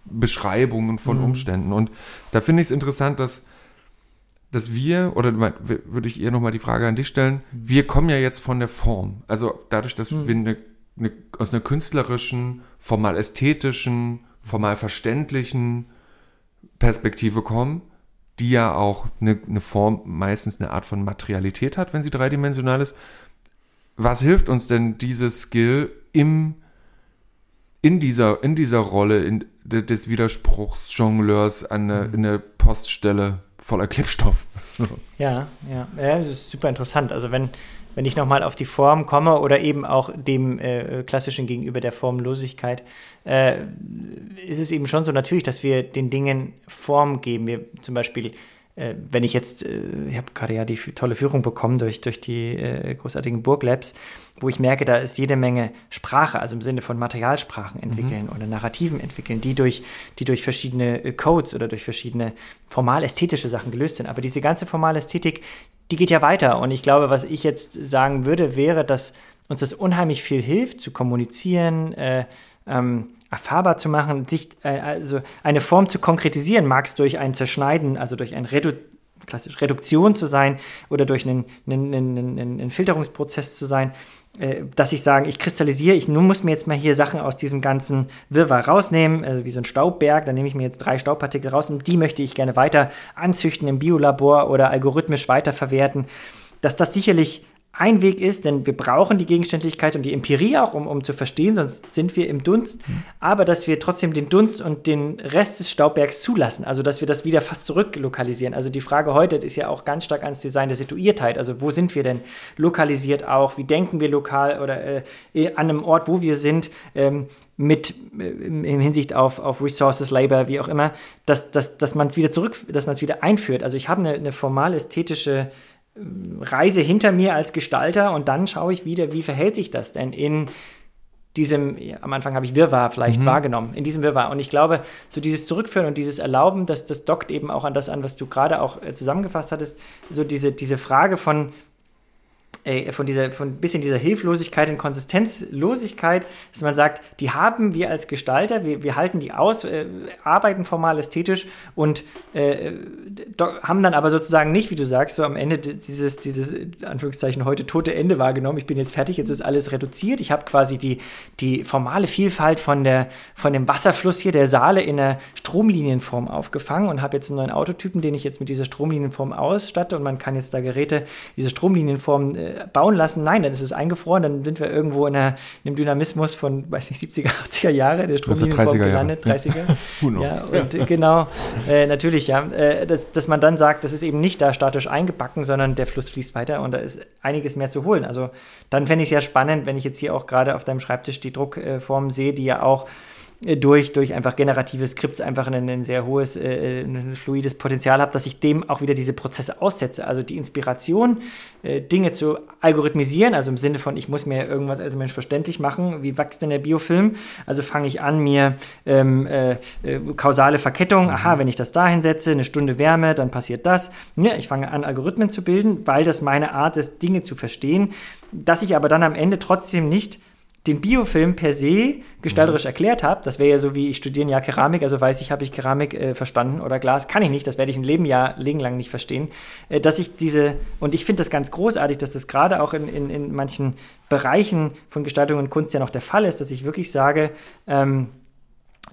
Beschreibungen von mhm. Umständen. Und da finde ich es interessant, dass, dass wir, oder würde ich eher nochmal die Frage an dich stellen, wir kommen ja jetzt von der Form. Also dadurch, dass mhm. wir eine, eine, aus einer künstlerischen, formal ästhetischen, formal verständlichen Perspektive kommen, die ja auch eine, eine Form, meistens eine Art von Materialität hat, wenn sie dreidimensional ist. Was hilft uns denn dieses Skill im, in, dieser, in dieser Rolle in, des Widerspruchsjongleurs an eine, mhm. in eine Poststelle voller Klebstoff? Ja, ja, ja, das ist super interessant. Also wenn, wenn ich nochmal auf die Form komme oder eben auch dem äh, klassischen gegenüber der Formlosigkeit, äh, ist es eben schon so natürlich, dass wir den Dingen Form geben. Wir zum Beispiel, wenn ich jetzt, äh, ich habe gerade ja die tolle Führung bekommen durch, durch die äh, großartigen Burglabs, wo ich merke, da ist jede Menge Sprache, also im Sinne von Materialsprachen mhm. entwickeln mhm. oder Narrativen entwickeln, die durch, die durch verschiedene äh, Codes oder durch verschiedene formal-ästhetische Sachen gelöst sind. Aber diese ganze Formal-Ästhetik, die geht ja weiter. Und ich glaube, was ich jetzt sagen würde, wäre, dass uns das unheimlich viel hilft, zu kommunizieren, äh, ähm, erfahrbar zu machen, sich, äh, also eine Form zu konkretisieren, mag es durch ein Zerschneiden, also durch ein Redu klassisch Reduktion zu sein oder durch einen, einen, einen, einen Filterungsprozess zu sein, äh, dass ich sage, ich kristallisiere, ich nun muss mir jetzt mal hier Sachen aus diesem ganzen Wirrwarr rausnehmen, also wie so ein Staubberg, dann nehme ich mir jetzt drei Staubpartikel raus und die möchte ich gerne weiter anzüchten im Biolabor oder algorithmisch weiterverwerten, dass das sicherlich ein Weg ist, denn wir brauchen die Gegenständlichkeit und die Empirie auch, um, um zu verstehen, sonst sind wir im Dunst, mhm. aber dass wir trotzdem den Dunst und den Rest des Staubbergs zulassen, also dass wir das wieder fast zurücklokalisieren. Also die Frage heute ist ja auch ganz stark ans Design der Situiertheit, also wo sind wir denn lokalisiert auch, wie denken wir lokal oder äh, an einem Ort, wo wir sind, ähm, mit äh, in Hinsicht auf, auf Resources, Labor, wie auch immer, dass, dass, dass man es wieder zurück, dass man es wieder einführt. Also ich habe eine, eine formal ästhetische Reise hinter mir als Gestalter und dann schaue ich wieder, wie verhält sich das denn in diesem, ja, am Anfang habe ich Wirrwarr vielleicht mhm. wahrgenommen, in diesem Wirrwarr. Und ich glaube, so dieses Zurückführen und dieses Erlauben, das, das dockt eben auch an das an, was du gerade auch äh, zusammengefasst hattest, so diese, diese Frage von, äh, von dieser, von ein bisschen dieser Hilflosigkeit und Konsistenzlosigkeit, dass man sagt, die haben wir als Gestalter, wir, wir halten die aus, äh, arbeiten formal ästhetisch und äh, haben dann aber sozusagen nicht, wie du sagst, so am Ende dieses, dieses, Anführungszeichen, heute tote Ende wahrgenommen. Ich bin jetzt fertig, jetzt ist alles reduziert. Ich habe quasi die, die formale Vielfalt von, der, von dem Wasserfluss hier der Saale in der Stromlinienform aufgefangen und habe jetzt einen neuen Autotypen, den ich jetzt mit dieser Stromlinienform ausstatte und man kann jetzt da Geräte, diese Stromlinienform äh, bauen lassen. Nein, dann ist es eingefroren, dann sind wir irgendwo in, einer, in einem Dynamismus von, weiß nicht, 70er, 80er Jahre, der Stromlinienform gelandet, 30er. ja, und ja. genau, äh, natürlich, ja, äh, dass, dass man dann sagt, das ist eben nicht da statisch eingebacken, sondern der Fluss fließt weiter und da ist einiges mehr zu holen. Also dann fände ich es ja spannend, wenn ich jetzt hier auch gerade auf deinem Schreibtisch die Druckform sehe, die ja auch äh, durch, durch einfach generative Skripts einfach ein, ein sehr hohes, äh, ein fluides Potenzial habe, dass ich dem auch wieder diese Prozesse aussetze. Also die Inspiration, äh, Dinge zu algorithmisieren, also im Sinne von, ich muss mir irgendwas als Mensch verständlich machen, wie wächst denn der Biofilm? Also fange ich an, mir ähm, äh, äh kausale Verkettung, aha, mhm. wenn ich das da hinsetze, eine Stunde Wärme, dann passiert das. Ja, ich fange an, Algorithmen zu bilden, weil das meine Art ist, Dinge zu verstehen, dass ich aber dann am Ende trotzdem nicht den Biofilm per se gestalterisch mhm. erklärt habe, das wäre ja so wie ich studiere ja Keramik, also weiß ich, habe ich Keramik äh, verstanden oder Glas, kann ich nicht, das werde ich ein Leben ja Leben lang nicht verstehen, äh, dass ich diese, und ich finde das ganz großartig, dass das gerade auch in, in, in manchen Bereichen von Gestaltung und Kunst ja noch der Fall ist, dass ich wirklich sage, ähm,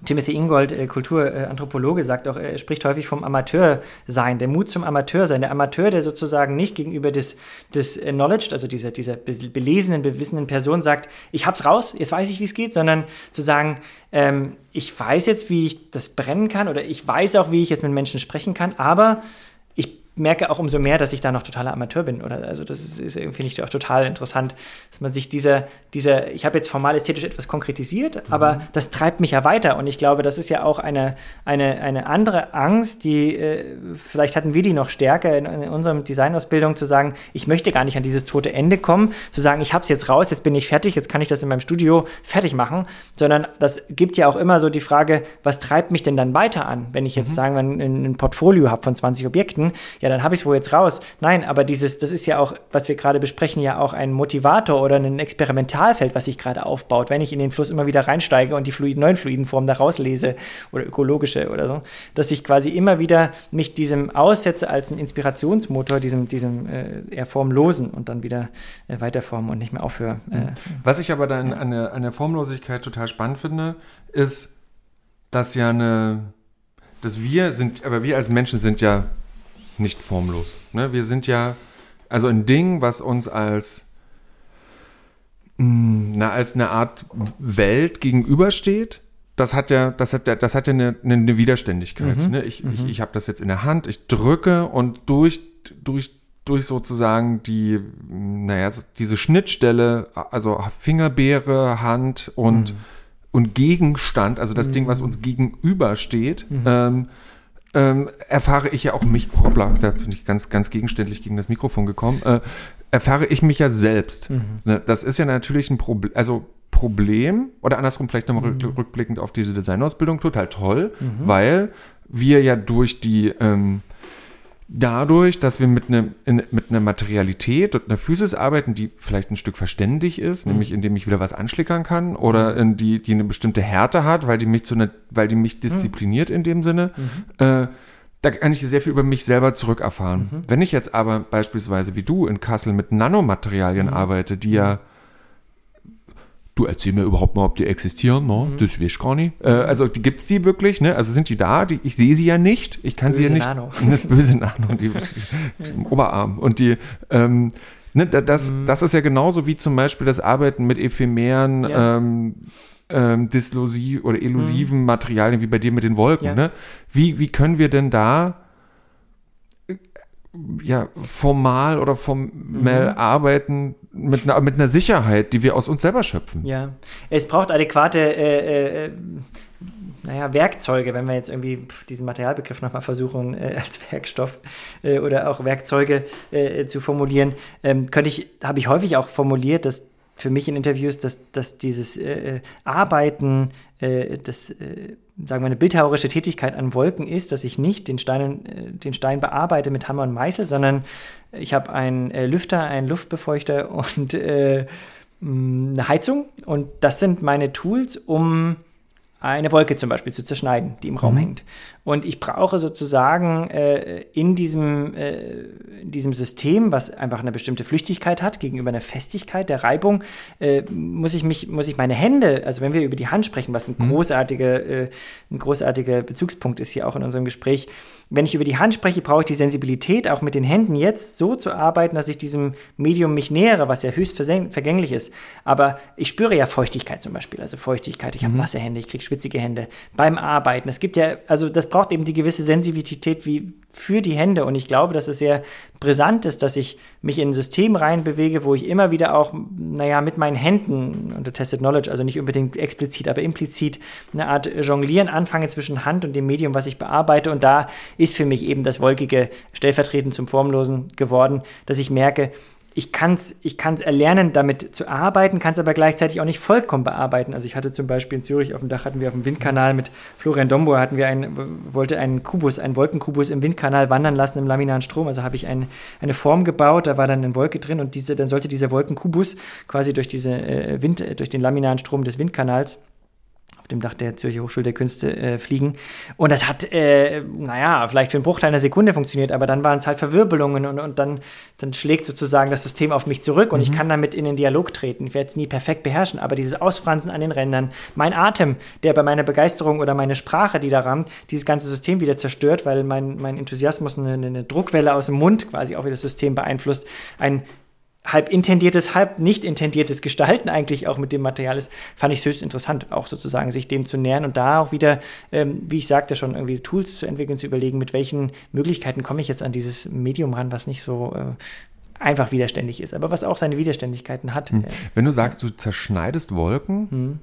Timothy Ingold, äh, Kulturanthropologe, sagt auch, er spricht häufig vom Amateursein, der Mut zum Amateursein. Der Amateur, der sozusagen nicht gegenüber des, des äh, Knowledge, also dieser, dieser belesenen, bewissenen Person sagt, ich hab's raus, jetzt weiß ich, wie es geht, sondern zu sagen, ähm, ich weiß jetzt, wie ich das brennen kann oder ich weiß auch, wie ich jetzt mit Menschen sprechen kann, aber merke auch umso mehr, dass ich da noch totaler Amateur bin. Oder also das ist, ist finde ich auch total interessant, dass man sich dieser, dieser, ich habe jetzt formal ästhetisch etwas konkretisiert, mhm. aber das treibt mich ja weiter. Und ich glaube, das ist ja auch eine, eine, eine andere Angst, die äh, vielleicht hatten wir die noch stärker in, in unserem Designausbildung zu sagen, ich möchte gar nicht an dieses tote Ende kommen, zu sagen, ich habe es jetzt raus, jetzt bin ich fertig, jetzt kann ich das in meinem Studio fertig machen, sondern das gibt ja auch immer so die Frage, was treibt mich denn dann weiter an, wenn ich jetzt mhm. sagen wir ein, ein Portfolio habe von 20 Objekten, ja, dann habe ich es wohl jetzt raus. Nein, aber dieses, das ist ja auch, was wir gerade besprechen, ja auch ein Motivator oder ein Experimentalfeld, was sich gerade aufbaut, wenn ich in den Fluss immer wieder reinsteige und die Fluiden, neuen Fluidenformen da rauslese oder ökologische oder so, dass ich quasi immer wieder mich diesem aussetze als ein Inspirationsmotor, diesem, diesem äh, eher formlosen und dann wieder äh, weiterformen und nicht mehr aufhöre. Äh, was ich aber dann an der, an der Formlosigkeit total spannend finde, ist, dass ja eine, dass wir sind, aber wir als Menschen sind ja nicht formlos. Ne? Wir sind ja, also ein Ding, was uns als, mh, mm, na, als eine Art Welt gegenübersteht, das hat ja, das hat ja, das hat ja eine, eine Widerständigkeit. Mhm. Ne? Ich, mhm. ich, ich habe das jetzt in der Hand, ich drücke und durch, durch, durch sozusagen die, naja, diese Schnittstelle, also Fingerbeere, Hand und, mhm. und Gegenstand, also das Ding, was uns mhm. gegenübersteht, mhm. ähm, ähm, erfahre ich ja auch mich, hoppla, da bin ich ganz, ganz gegenständlich gegen das Mikrofon gekommen, äh, erfahre ich mich ja selbst. Mhm. Ne, das ist ja natürlich ein Problem, also Problem, oder andersrum vielleicht nochmal mhm. rückblickend auf diese Designausbildung, total toll, mhm. weil wir ja durch die ähm, dadurch, dass wir mit, ne, in, mit einer Materialität und einer Physis arbeiten, die vielleicht ein Stück verständig ist, mhm. nämlich indem ich wieder was anschlickern kann oder mhm. in die, die eine bestimmte Härte hat, weil die mich zu einer, weil die mich diszipliniert mhm. in dem Sinne, mhm. äh, da kann ich sehr viel über mich selber zurückerfahren. Mhm. Wenn ich jetzt aber beispielsweise wie du in Kassel mit Nanomaterialien mhm. arbeite, die ja du erzähl mir überhaupt mal, ob die existieren, ne? Mhm. Das weiß ich gar nicht. Äh, also die gibt's die wirklich, ne? Also sind die da? Die, ich sehe sie ja nicht. Ich kann sie ja nicht. Nano. Das böse Nano, die, die, Oberarm. Und die, ähm, ne, das, mhm. das ist ja genauso wie zum Beispiel das Arbeiten mit ephemeren, ja. ähm, ähm, dislosiv oder elusiven mhm. Materialien, wie bei dir mit den Wolken, ja. ne? Wie, wie können wir denn da ja, formal oder formell mhm. arbeiten mit einer, mit einer Sicherheit, die wir aus uns selber schöpfen. Ja, es braucht adäquate äh, äh, naja, Werkzeuge, wenn wir jetzt irgendwie diesen Materialbegriff nochmal versuchen, äh, als Werkstoff äh, oder auch Werkzeuge äh, zu formulieren, ähm, könnte ich, habe ich häufig auch formuliert, dass für mich in Interviews, dass, dass dieses äh, Arbeiten, äh, das, äh, sagen wir, eine bildhauerische Tätigkeit an Wolken ist, dass ich nicht den Stein, äh, den Stein bearbeite mit Hammer und Meißel, sondern ich habe einen äh, Lüfter, einen Luftbefeuchter und äh, eine Heizung. Und das sind meine Tools, um eine Wolke zum Beispiel zu zerschneiden, die im Raum mhm. hängt. Und ich brauche sozusagen äh, in, diesem, äh, in diesem System, was einfach eine bestimmte Flüchtigkeit hat, gegenüber einer Festigkeit der Reibung, äh, muss, ich mich, muss ich meine Hände, also wenn wir über die Hand sprechen, was ein, mhm. großartiger, äh, ein großartiger Bezugspunkt ist hier auch in unserem Gespräch, wenn ich über die Hand spreche, brauche ich die Sensibilität, auch mit den Händen jetzt so zu arbeiten, dass ich diesem Medium mich nähere, was ja höchst vergänglich ist. Aber ich spüre ja Feuchtigkeit zum Beispiel, also Feuchtigkeit, ich habe mhm. nasse Hände, ich kriege schwitzige Hände beim Arbeiten. Es gibt ja, also das braucht eben die gewisse Sensibilität wie für die Hände. Und ich glaube, dass es sehr brisant ist, dass ich mich in ein System reinbewege, wo ich immer wieder auch, naja, mit meinen Händen unter Tested Knowledge, also nicht unbedingt explizit, aber implizit, eine Art Jonglieren anfange zwischen Hand und dem Medium, was ich bearbeite. Und da ist für mich eben das Wolkige stellvertretend zum Formlosen geworden, dass ich merke, ich kann es ich kann's erlernen, damit zu arbeiten, kann es aber gleichzeitig auch nicht vollkommen bearbeiten. Also ich hatte zum Beispiel in Zürich auf dem Dach hatten wir auf dem Windkanal mit Florian Dombo hatten wir einen, wollte einen Kubus, einen Wolkenkubus im Windkanal wandern lassen im laminaren Strom. Also habe ich ein, eine Form gebaut, da war dann eine Wolke drin und diese, dann sollte dieser Wolkenkubus quasi durch diese äh, Wind, durch den laminaren Strom des Windkanals dem Dach der Zürcher Hochschule der Künste äh, fliegen. Und das hat, äh, naja, vielleicht für einen Bruchteil einer Sekunde funktioniert, aber dann waren es halt Verwirbelungen und, und dann, dann schlägt sozusagen das System auf mich zurück und mhm. ich kann damit in den Dialog treten. Ich werde es nie perfekt beherrschen, aber dieses Ausfransen an den Rändern, mein Atem, der bei meiner Begeisterung oder meine Sprache, die da rammt, dieses ganze System wieder zerstört, weil mein, mein Enthusiasmus eine, eine Druckwelle aus dem Mund quasi auch wieder das System beeinflusst, ein halb intendiertes, halb nicht intendiertes Gestalten eigentlich auch mit dem Material ist, fand ich höchst interessant, auch sozusagen sich dem zu nähern und da auch wieder, ähm, wie ich sagte schon, irgendwie Tools zu entwickeln, zu überlegen, mit welchen Möglichkeiten komme ich jetzt an dieses Medium ran, was nicht so äh, einfach widerständig ist, aber was auch seine Widerständigkeiten hat. Hm. Wenn du sagst, du zerschneidest Wolken, hm.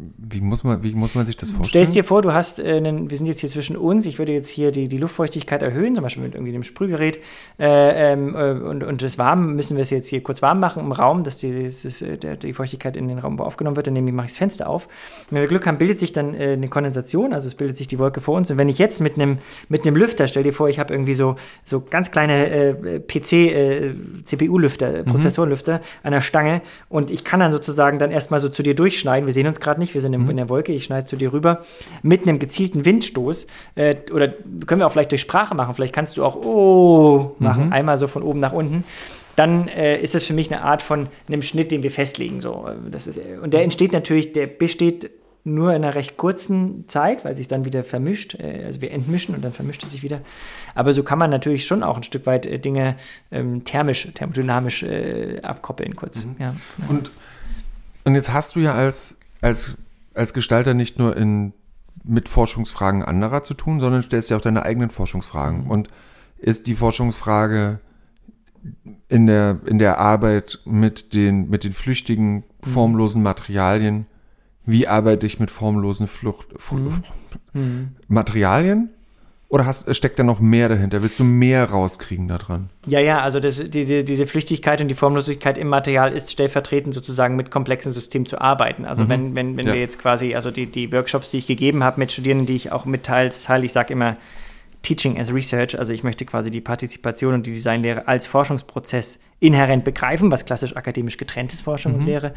Wie muss, man, wie muss man sich das vorstellen? Stellst dir vor, du hast äh, einen, wir sind jetzt hier zwischen uns, ich würde jetzt hier die, die Luftfeuchtigkeit erhöhen, zum Beispiel mit irgendwie einem Sprühgerät. Äh, ähm, äh, und, und das warm müssen wir es jetzt hier kurz warm machen im Raum, dass die, das, äh, der, die Feuchtigkeit in den Raum aufgenommen wird. Dann nehme ich, mache ich das Fenster auf. Und wenn wir Glück haben, bildet sich dann äh, eine Kondensation, also es bildet sich die Wolke vor uns. Und wenn ich jetzt mit einem mit einem Lüfter, stell dir vor, ich habe irgendwie so, so ganz kleine PC, CPU-Lüfter, mhm. Prozessorlüfter an der Stange und ich kann dann sozusagen dann erstmal so zu dir durchschneiden. Wir sehen uns gerade nicht nicht, wir sind mhm. in der Wolke, ich schneide zu dir rüber, mit einem gezielten Windstoß, äh, oder können wir auch vielleicht durch Sprache machen, vielleicht kannst du auch Oh machen, mhm. einmal so von oben nach unten dann äh, ist das für mich eine Art von einem Schnitt, den wir festlegen. So. Das ist, und der entsteht natürlich, der besteht nur in einer recht kurzen Zeit, weil sich dann wieder vermischt. Äh, also wir entmischen und dann vermischt es sich wieder. Aber so kann man natürlich schon auch ein Stück weit äh, Dinge ähm, thermisch, thermodynamisch äh, abkoppeln kurz. Mhm. Ja. Und, und jetzt hast du ja als als, als Gestalter nicht nur in, mit Forschungsfragen anderer zu tun, sondern stellst ja auch deine eigenen Forschungsfragen. Mhm. Und ist die Forschungsfrage in der, in der Arbeit mit den, mit den flüchtigen, mhm. formlosen Materialien, wie arbeite ich mit formlosen Flucht, mhm. mhm. Materialien? Oder hast, steckt da noch mehr dahinter? Willst du mehr rauskriegen daran? Ja, ja, also das, diese, diese Flüchtigkeit und die Formlosigkeit im Material ist stellvertretend sozusagen mit komplexen Systemen zu arbeiten. Also mhm. wenn, wenn, wenn ja. wir jetzt quasi, also die, die Workshops, die ich gegeben habe mit Studierenden, die ich auch mitteile, ich sage immer Teaching as Research, also ich möchte quasi die Partizipation und die Designlehre als Forschungsprozess inhärent begreifen, was klassisch akademisch getrennt ist, Forschung mhm. und Lehre.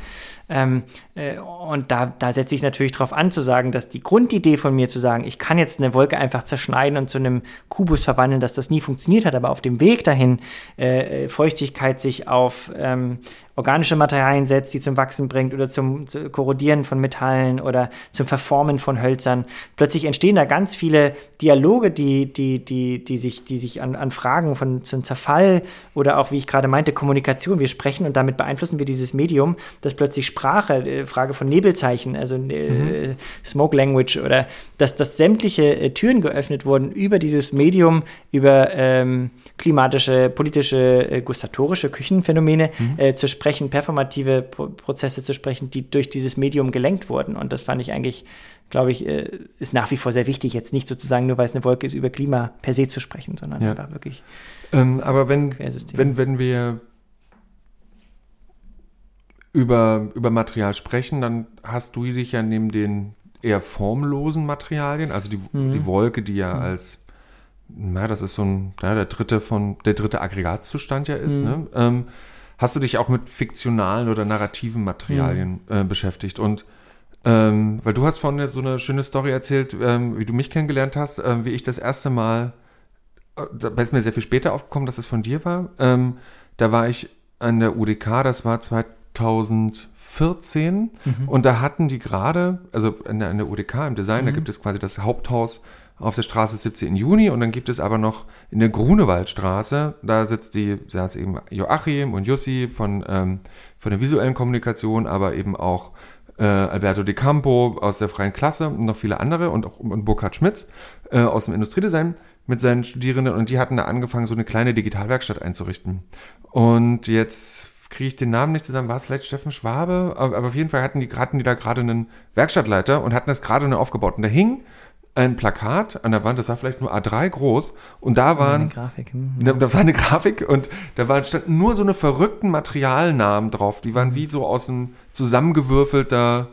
Ähm, äh, und da, da setze ich natürlich darauf an, zu sagen, dass die Grundidee von mir zu sagen, ich kann jetzt eine Wolke einfach zerschneiden und zu einem Kubus verwandeln, dass das nie funktioniert hat, aber auf dem Weg dahin äh, Feuchtigkeit sich auf ähm, organische Materialien setzt, die zum Wachsen bringt oder zum, zum Korrodieren von Metallen oder zum Verformen von Hölzern. Plötzlich entstehen da ganz viele Dialoge, die, die, die, die sich, die sich an, an Fragen von zum Zerfall oder auch, wie ich gerade meinte, Kommunikation. Wir sprechen und damit beeinflussen wir dieses Medium, dass plötzlich Sprache, äh, Frage von Nebelzeichen, also äh, mhm. Smoke Language oder dass, dass sämtliche äh, Türen geöffnet wurden über dieses Medium, über ähm, klimatische, politische, gustatorische Küchenphänomene mhm. äh, zu sprechen, performative Pro Prozesse zu sprechen, die durch dieses Medium gelenkt wurden. Und das fand ich eigentlich, glaube ich, äh, ist nach wie vor sehr wichtig, jetzt nicht sozusagen nur, weil es eine Wolke ist, über Klima per se zu sprechen, sondern ja. einfach wirklich. Ähm, aber wenn, wenn, wenn wir über, über Material sprechen, dann hast du dich ja neben den eher formlosen Materialien, also die, mhm. die Wolke, die ja mhm. als, na, das ist so ein, ja, der dritte von, der dritte Aggregatzustand ja ist, mhm. ne? Ähm, hast du dich auch mit fiktionalen oder narrativen Materialien mhm. äh, beschäftigt und ähm, weil du hast vorhin so eine schöne Story erzählt, ähm, wie du mich kennengelernt hast, äh, wie ich das erste Mal, da ist mir sehr viel später aufgekommen, dass es von dir war. Ähm, da war ich an der UDK, das war 2014 mhm. und da hatten die gerade, also an der, an der UDK im Design, mhm. da gibt es quasi das Haupthaus auf der Straße 17. Juni und dann gibt es aber noch in der Grunewaldstraße, da sitzt die, saß eben Joachim und Jussi von, ähm, von der visuellen Kommunikation, aber eben auch äh, Alberto De Campo aus der freien Klasse und noch viele andere und auch und Burkhard Schmitz äh, aus dem Industriedesign mit seinen Studierenden und die hatten da angefangen, so eine kleine Digitalwerkstatt einzurichten. Und jetzt kriege ich den Namen nicht zusammen, war es vielleicht Steffen Schwabe, aber, aber auf jeden Fall hatten die, hatten die da gerade einen Werkstattleiter und hatten das gerade nur aufgebaut. Und da hing ein Plakat an der Wand, das war vielleicht nur A3 groß und da waren, Grafik. Mhm. Da, da, war eine Grafik und da war, standen nur so eine verrückten Materialnamen drauf, die waren mhm. wie so aus einem zusammengewürfelter,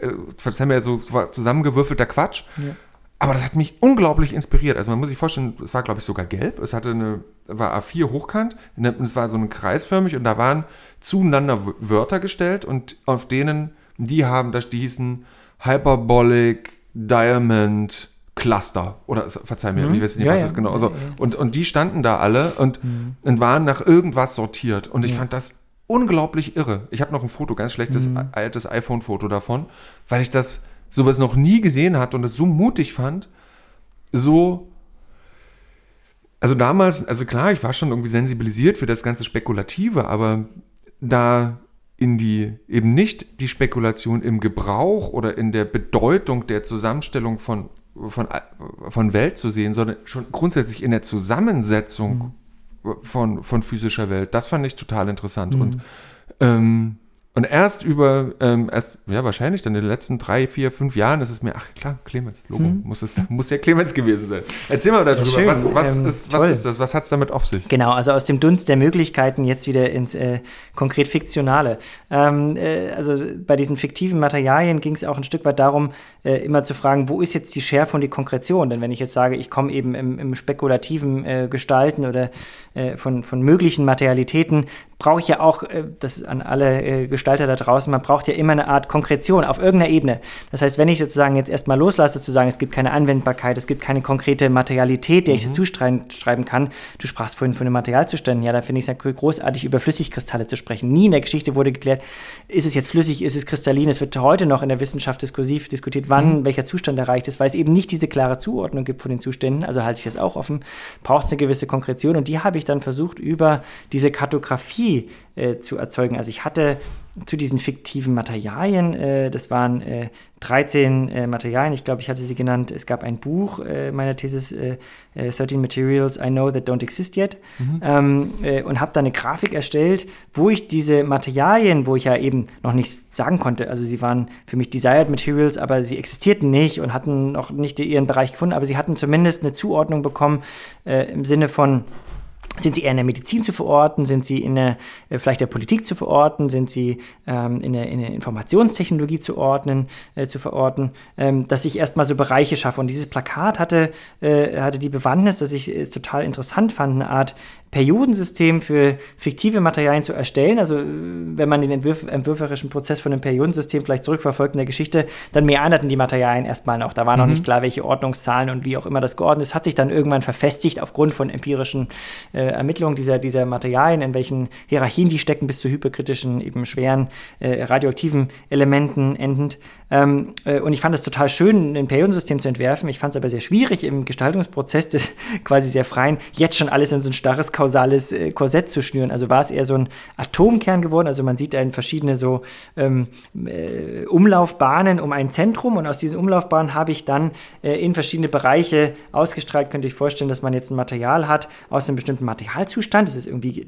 äh, haben wir ja so, zusammengewürfelter Quatsch. Ja. Aber das hat mich unglaublich inspiriert. Also man muss sich vorstellen, es war glaube ich sogar gelb, es hatte eine, war A4 hochkant, es war so ein kreisförmig und da waren zueinander Wörter gestellt und auf denen, die haben, da hießen Hyperbolic, Diamond Cluster oder verzeih mir, mhm. ich weiß nicht, ja, was ja. das genau ist. Also, und, und die standen da alle und, mhm. und waren nach irgendwas sortiert. Und ich ja. fand das unglaublich irre. Ich habe noch ein Foto, ganz schlechtes mhm. altes iPhone-Foto davon, weil ich das sowas noch nie gesehen hatte und es so mutig fand, so also damals, also klar, ich war schon irgendwie sensibilisiert für das ganze Spekulative, aber da in die, eben nicht die Spekulation im Gebrauch oder in der Bedeutung der Zusammenstellung von, von, von Welt zu sehen, sondern schon grundsätzlich in der Zusammensetzung mhm. von, von physischer Welt. Das fand ich total interessant. Mhm. Und ähm, und erst über, ähm, erst, ja, wahrscheinlich dann in den letzten drei, vier, fünf Jahren ist es mir, ach klar, Clemens, Logo, hm. muss, es, muss ja Clemens gewesen sein. Erzähl mal darüber, ja, was, was, ähm, ist, was ist das, was hat es damit auf sich? Genau, also aus dem Dunst der Möglichkeiten jetzt wieder ins äh, konkret Fiktionale. Ähm, äh, also bei diesen fiktiven Materialien ging es auch ein Stück weit darum, äh, immer zu fragen, wo ist jetzt die Schärfe und die Konkretion? Denn wenn ich jetzt sage, ich komme eben im, im spekulativen äh, Gestalten oder äh, von, von möglichen Materialitäten, brauche ich ja auch, äh, das an alle äh, Gestalter da draußen, man braucht ja immer eine Art Konkretion auf irgendeiner Ebene. Das heißt, wenn ich sozusagen jetzt erstmal loslasse, zu sagen, es gibt keine Anwendbarkeit, es gibt keine konkrete Materialität, der mhm. ich jetzt zuschreiben kann, du sprachst vorhin von den Materialzuständen, ja, da finde ich es ja großartig, über Flüssigkristalle zu sprechen. Nie in der Geschichte wurde geklärt, ist es jetzt flüssig, ist es kristallin, es wird heute noch in der Wissenschaft diskursiv diskutiert, wann mhm. welcher Zustand erreicht ist, weil es eben nicht diese klare Zuordnung gibt von den Zuständen, also halte ich das auch offen, braucht es eine gewisse Konkretion und die habe ich dann versucht, über diese Kartografie äh, zu erzeugen. Also ich hatte zu diesen fiktiven Materialien, äh, das waren äh, 13 äh, Materialien, ich glaube, ich hatte sie genannt, es gab ein Buch äh, meiner Thesis, 13 äh, Materials I Know That Don't Exist Yet, mhm. ähm, und habe da eine Grafik erstellt, wo ich diese Materialien, wo ich ja eben noch nicht sagen konnte, also sie waren für mich Desired Materials, aber sie existierten nicht und hatten noch nicht ihren Bereich gefunden, aber sie hatten zumindest eine Zuordnung bekommen im Sinne von sind sie eher in der Medizin zu verorten? Sind sie in der, äh, vielleicht der Politik zu verorten? Sind sie ähm, in, der, in der Informationstechnologie zu ordnen, äh, zu verorten? Ähm, dass ich erstmal so Bereiche schaffe. Und dieses Plakat hatte, äh, hatte die Bewandtnis, dass ich es total interessant fand, eine Art Periodensystem für fiktive Materialien zu erstellen. Also wenn man den Entwürf entwürferischen Prozess von einem Periodensystem vielleicht zurückverfolgt in der Geschichte, dann meanderten die Materialien erstmal noch. Da war mhm. noch nicht klar, welche Ordnungszahlen und wie auch immer das geordnet ist. Hat sich dann irgendwann verfestigt aufgrund von empirischen äh, Ermittlungen dieser, dieser Materialien, in welchen Hierarchien die stecken, bis zu hyperkritischen, eben schweren äh, radioaktiven Elementen endend. Ähm, äh, und ich fand es total schön, ein Periodensystem zu entwerfen. Ich fand es aber sehr schwierig, im Gestaltungsprozess des quasi sehr freien, jetzt schon alles in so ein starres kausales äh, Korsett zu schnüren. Also war es eher so ein Atomkern geworden. Also man sieht da in verschiedene so ähm, äh, Umlaufbahnen um ein Zentrum und aus diesen Umlaufbahnen habe ich dann äh, in verschiedene Bereiche ausgestrahlt. Könnt ihr euch vorstellen, dass man jetzt ein Material hat aus einem bestimmten Materialzustand. Das ist irgendwie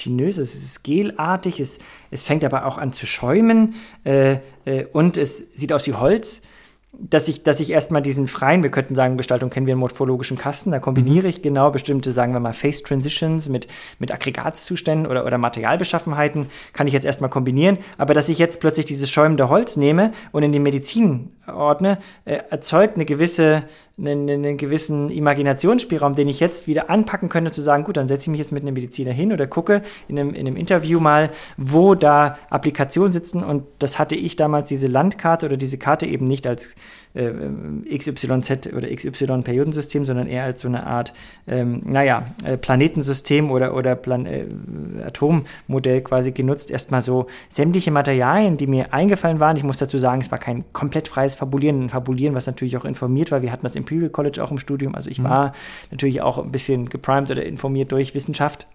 gelatinös, es ist gelartig, es, es fängt aber auch an zu schäumen äh, äh, und es sieht aus wie Holz. dass ich, dass ich erstmal diesen freien, wir könnten sagen, Gestaltung kennen wir einen morphologischen Kasten, da kombiniere ich genau bestimmte, sagen wir mal, Face Transitions mit, mit Aggregatzuständen oder, oder Materialbeschaffenheiten, kann ich jetzt erstmal kombinieren. Aber dass ich jetzt plötzlich dieses schäumende Holz nehme und in die Medizin ordne, äh, erzeugt eine gewisse, einen, einen gewissen Imaginationsspielraum, den ich jetzt wieder anpacken könnte, zu sagen, gut, dann setze ich mich jetzt mit einem Mediziner hin oder gucke in einem, in einem Interview mal, wo da Applikationen sitzen. Und das hatte ich damals, diese Landkarte oder diese Karte eben nicht als äh, XYZ oder XY-Periodensystem, sondern eher als so eine Art, ähm, naja, äh, Planetensystem oder, oder Plan äh, Atommodell quasi genutzt. Erstmal so sämtliche Materialien, die mir eingefallen waren. Ich muss dazu sagen, es war kein komplett freies Fabulieren, ein Fabulieren, was natürlich auch informiert war. Wir hatten das Imperial College auch im Studium, also ich mhm. war natürlich auch ein bisschen geprimed oder informiert durch Wissenschaft.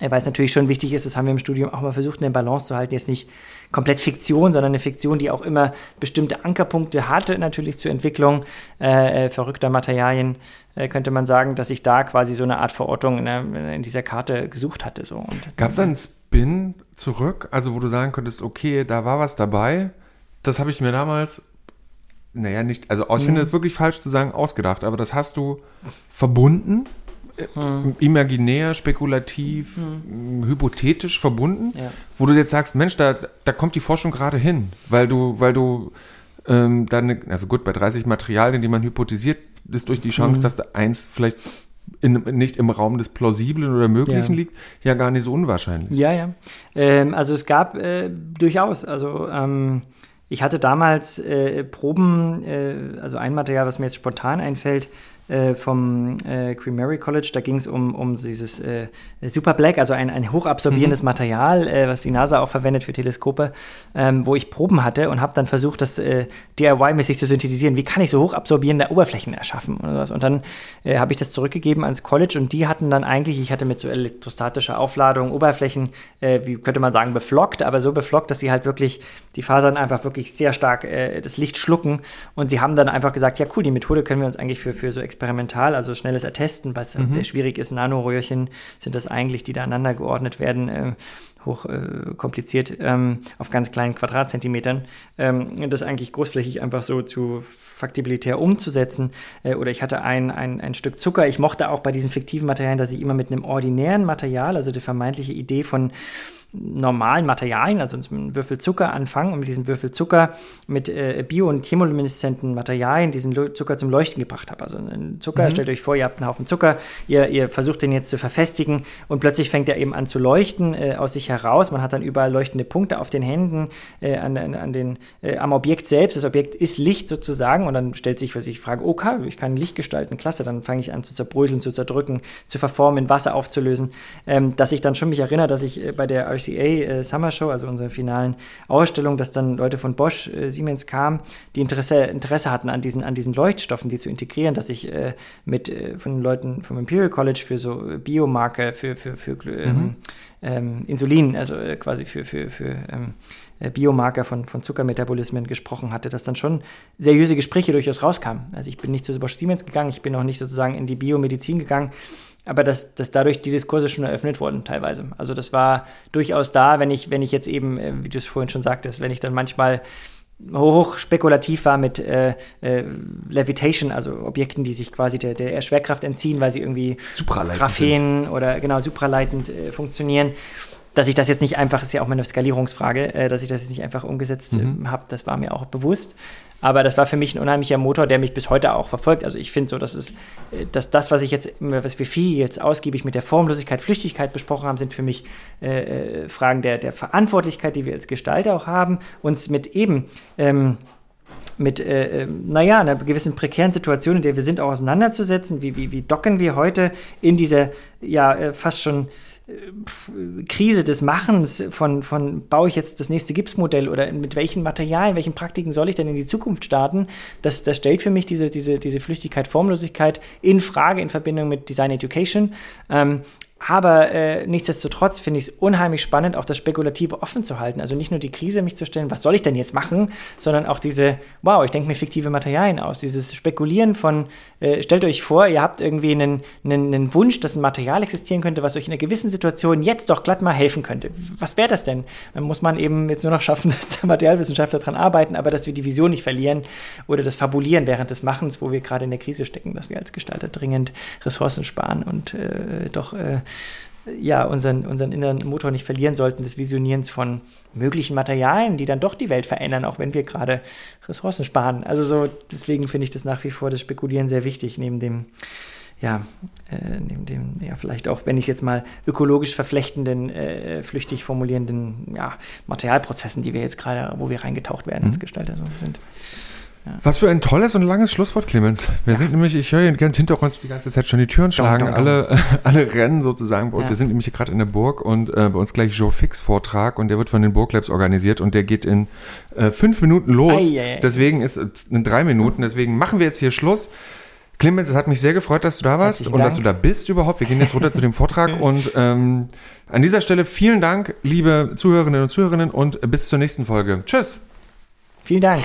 Weil es natürlich schon wichtig ist, das haben wir im Studium auch mal versucht, eine Balance zu halten, jetzt nicht komplett Fiktion, sondern eine Fiktion, die auch immer bestimmte Ankerpunkte hatte, natürlich zur Entwicklung äh, äh, verrückter Materialien, äh, könnte man sagen, dass ich da quasi so eine Art Verortung in, in dieser Karte gesucht hatte. So. Gab es einen Spin zurück, also wo du sagen könntest, okay, da war was dabei, das habe ich mir damals naja, nicht, also ich finde es mhm. wirklich falsch zu sagen, ausgedacht, aber das hast du verbunden hm. imaginär, spekulativ, hm. hypothetisch verbunden, ja. wo du jetzt sagst, Mensch, da, da kommt die Forschung gerade hin, weil du, weil du ähm, dann, also gut, bei 30 Materialien, die man hypothesiert, ist durch die Chance, hm. dass da eins vielleicht in, nicht im Raum des Plausiblen oder Möglichen ja. liegt, ja gar nicht so unwahrscheinlich. Ja, ja. Ähm, also es gab äh, durchaus, also ähm, ich hatte damals äh, Proben, äh, also ein Material, was mir jetzt spontan einfällt, vom äh, Queen Mary College. Da ging es um, um dieses äh, Super Black, also ein, ein hochabsorbierendes mhm. Material, äh, was die NASA auch verwendet für Teleskope, ähm, wo ich Proben hatte und habe dann versucht, das äh, DIY-mäßig zu synthetisieren. Wie kann ich so hochabsorbierende Oberflächen erschaffen? Oder was? Und dann äh, habe ich das zurückgegeben ans College und die hatten dann eigentlich, ich hatte mit so elektrostatischer Aufladung Oberflächen, wie könnte man sagen, beflockt, aber so beflockt, dass sie halt wirklich die Fasern einfach wirklich sehr stark das Licht schlucken. Und sie haben dann einfach gesagt, ja cool, die Methode können wir uns eigentlich für, für so experimental, also schnelles Ertesten, was mhm. sehr schwierig ist. Nanoröhrchen sind das eigentlich, die da aneinander geordnet werden, äh, hoch äh, kompliziert, ähm, auf ganz kleinen Quadratzentimetern. Ähm, das eigentlich großflächig einfach so zu faktibilitär umzusetzen. Äh, oder ich hatte ein, ein, ein Stück Zucker. Ich mochte auch bei diesen fiktiven Materialien, dass ich immer mit einem ordinären Material, also die vermeintliche Idee von normalen Materialien, also einem Würfel Zucker anfangen und mit diesem Würfel Zucker mit äh, bio- und chemolumineszenten Materialien diesen Zucker zum Leuchten gebracht habe. Also ein Zucker, mhm. stellt euch vor, ihr habt einen Haufen Zucker, ihr, ihr versucht den jetzt zu verfestigen und plötzlich fängt er eben an zu leuchten äh, aus sich heraus. Man hat dann überall leuchtende Punkte auf den Händen, äh, an, an, an, den, äh, am Objekt selbst. Das Objekt ist Licht sozusagen und dann stellt sich für sich die Frage, okay, ich kann Licht gestalten, klasse, dann fange ich an zu zerbröseln, zu zerdrücken, zu verformen, in Wasser aufzulösen, ähm, dass ich dann schon mich erinnere, dass ich äh, bei der RCA äh, Summer Show, also unserer finalen Ausstellung, dass dann Leute von Bosch, äh, Siemens kamen, die Interesse, Interesse hatten an diesen, an diesen Leuchtstoffen, die zu integrieren, dass ich äh, mit äh, von den Leuten vom Imperial College für so Biomarker, für, für, für ähm, mhm. ähm, Insulin, also äh, quasi für, für, für ähm, äh, Biomarker von, von Zuckermetabolismen gesprochen hatte, dass dann schon seriöse Gespräche durchaus rauskamen. Also ich bin nicht zu Bosch Siemens gegangen, ich bin auch nicht sozusagen in die Biomedizin gegangen, aber dass, dass dadurch die Diskurse schon eröffnet wurden teilweise. Also das war durchaus da, wenn ich, wenn ich jetzt eben, äh, wie du es vorhin schon sagtest, wenn ich dann manchmal hoch spekulativ war mit äh, äh, Levitation, also Objekten, die sich quasi der, der Schwerkraft entziehen, weil sie irgendwie Graphen oder genau supraleitend äh, funktionieren. Dass ich das jetzt nicht einfach, ist ja auch meine Skalierungsfrage, äh, dass ich das jetzt nicht einfach umgesetzt mhm. habe, das war mir auch bewusst. Aber das war für mich ein unheimlicher Motor, der mich bis heute auch verfolgt. Also ich finde so, dass es, äh, dass das, was ich jetzt, was wir viel jetzt ausgiebig mit der Formlosigkeit, Flüchtigkeit besprochen haben, sind für mich äh, äh, Fragen der, der Verantwortlichkeit, die wir als Gestalter auch haben, uns mit eben ähm, mit, äh, ähm, naja, einer gewissen prekären Situation, in der wir sind, auch auseinanderzusetzen. Wie, wie, wie docken wir heute in dieser, ja, äh, fast schon Krise des Machens von, von baue ich jetzt das nächste Gipsmodell oder mit welchen Materialien, welchen Praktiken soll ich denn in die Zukunft starten, das, das stellt für mich diese, diese, diese Flüchtigkeit, Formlosigkeit in Frage in Verbindung mit Design Education. Ähm, Aber äh, nichtsdestotrotz finde ich es unheimlich spannend, auch das Spekulative offen zu halten. Also nicht nur die Krise mich zu stellen, was soll ich denn jetzt machen, sondern auch diese, wow, ich denke mir fiktive Materialien aus. Dieses Spekulieren von, äh, stellt euch vor, ihr habt irgendwie einen, einen, einen, Wunsch, dass ein Material existieren könnte, was euch in einer gewissen Situation jetzt doch glatt mal helfen könnte. Was wäre das denn? Dann muss man eben jetzt nur noch schaffen, dass der Materialwissenschaftler daran arbeiten, aber dass wir die Vision nicht verlieren oder das Fabulieren während des Machens, wo wir gerade in der Krise stecken, dass wir als Gestalter dringend Ressourcen sparen und äh, doch äh, ja, unseren, unseren inneren Motor nicht verlieren sollten, des Visionierens von möglichen Materialien, die dann doch die Welt verändern, auch wenn wir gerade Ressourcen sparen. Also so, deswegen finde ich das nach wie vor das Spekulieren sehr wichtig, neben dem, ja, äh, neben dem, ja, vielleicht auch, wenn ich es jetzt mal ökologisch verflechtenden, äh, flüchtig formulierenden, ja, Materialprozessen, die wir jetzt gerade, wo wir reingetaucht werden mhm. als Gestalter so sind. Was für ein tolles und langes Schlusswort, Clemens. Wir ja. sind nämlich, ich höre ganz Hintergrund die ganze Zeit schon die Türen schlagen, dong, dong, alle, dong. alle rennen sozusagen bei uns. Ja. Wir sind nämlich hier gerade in der Burg und äh, bei uns gleich Joe Fix Vortrag und der wird von den Burglabs organisiert und der geht in äh, fünf Minuten los. Ei, ei, ei. Deswegen ist es in drei Minuten, deswegen machen wir jetzt hier Schluss. Clemens, es hat mich sehr gefreut, dass du da warst Herzlichen und Dank. dass du da bist überhaupt. Wir gehen jetzt runter zu dem Vortrag und ähm, an dieser Stelle vielen Dank, liebe Zuhörerinnen und Zuhörerinnen und bis zur nächsten Folge. Tschüss. Vielen Dank.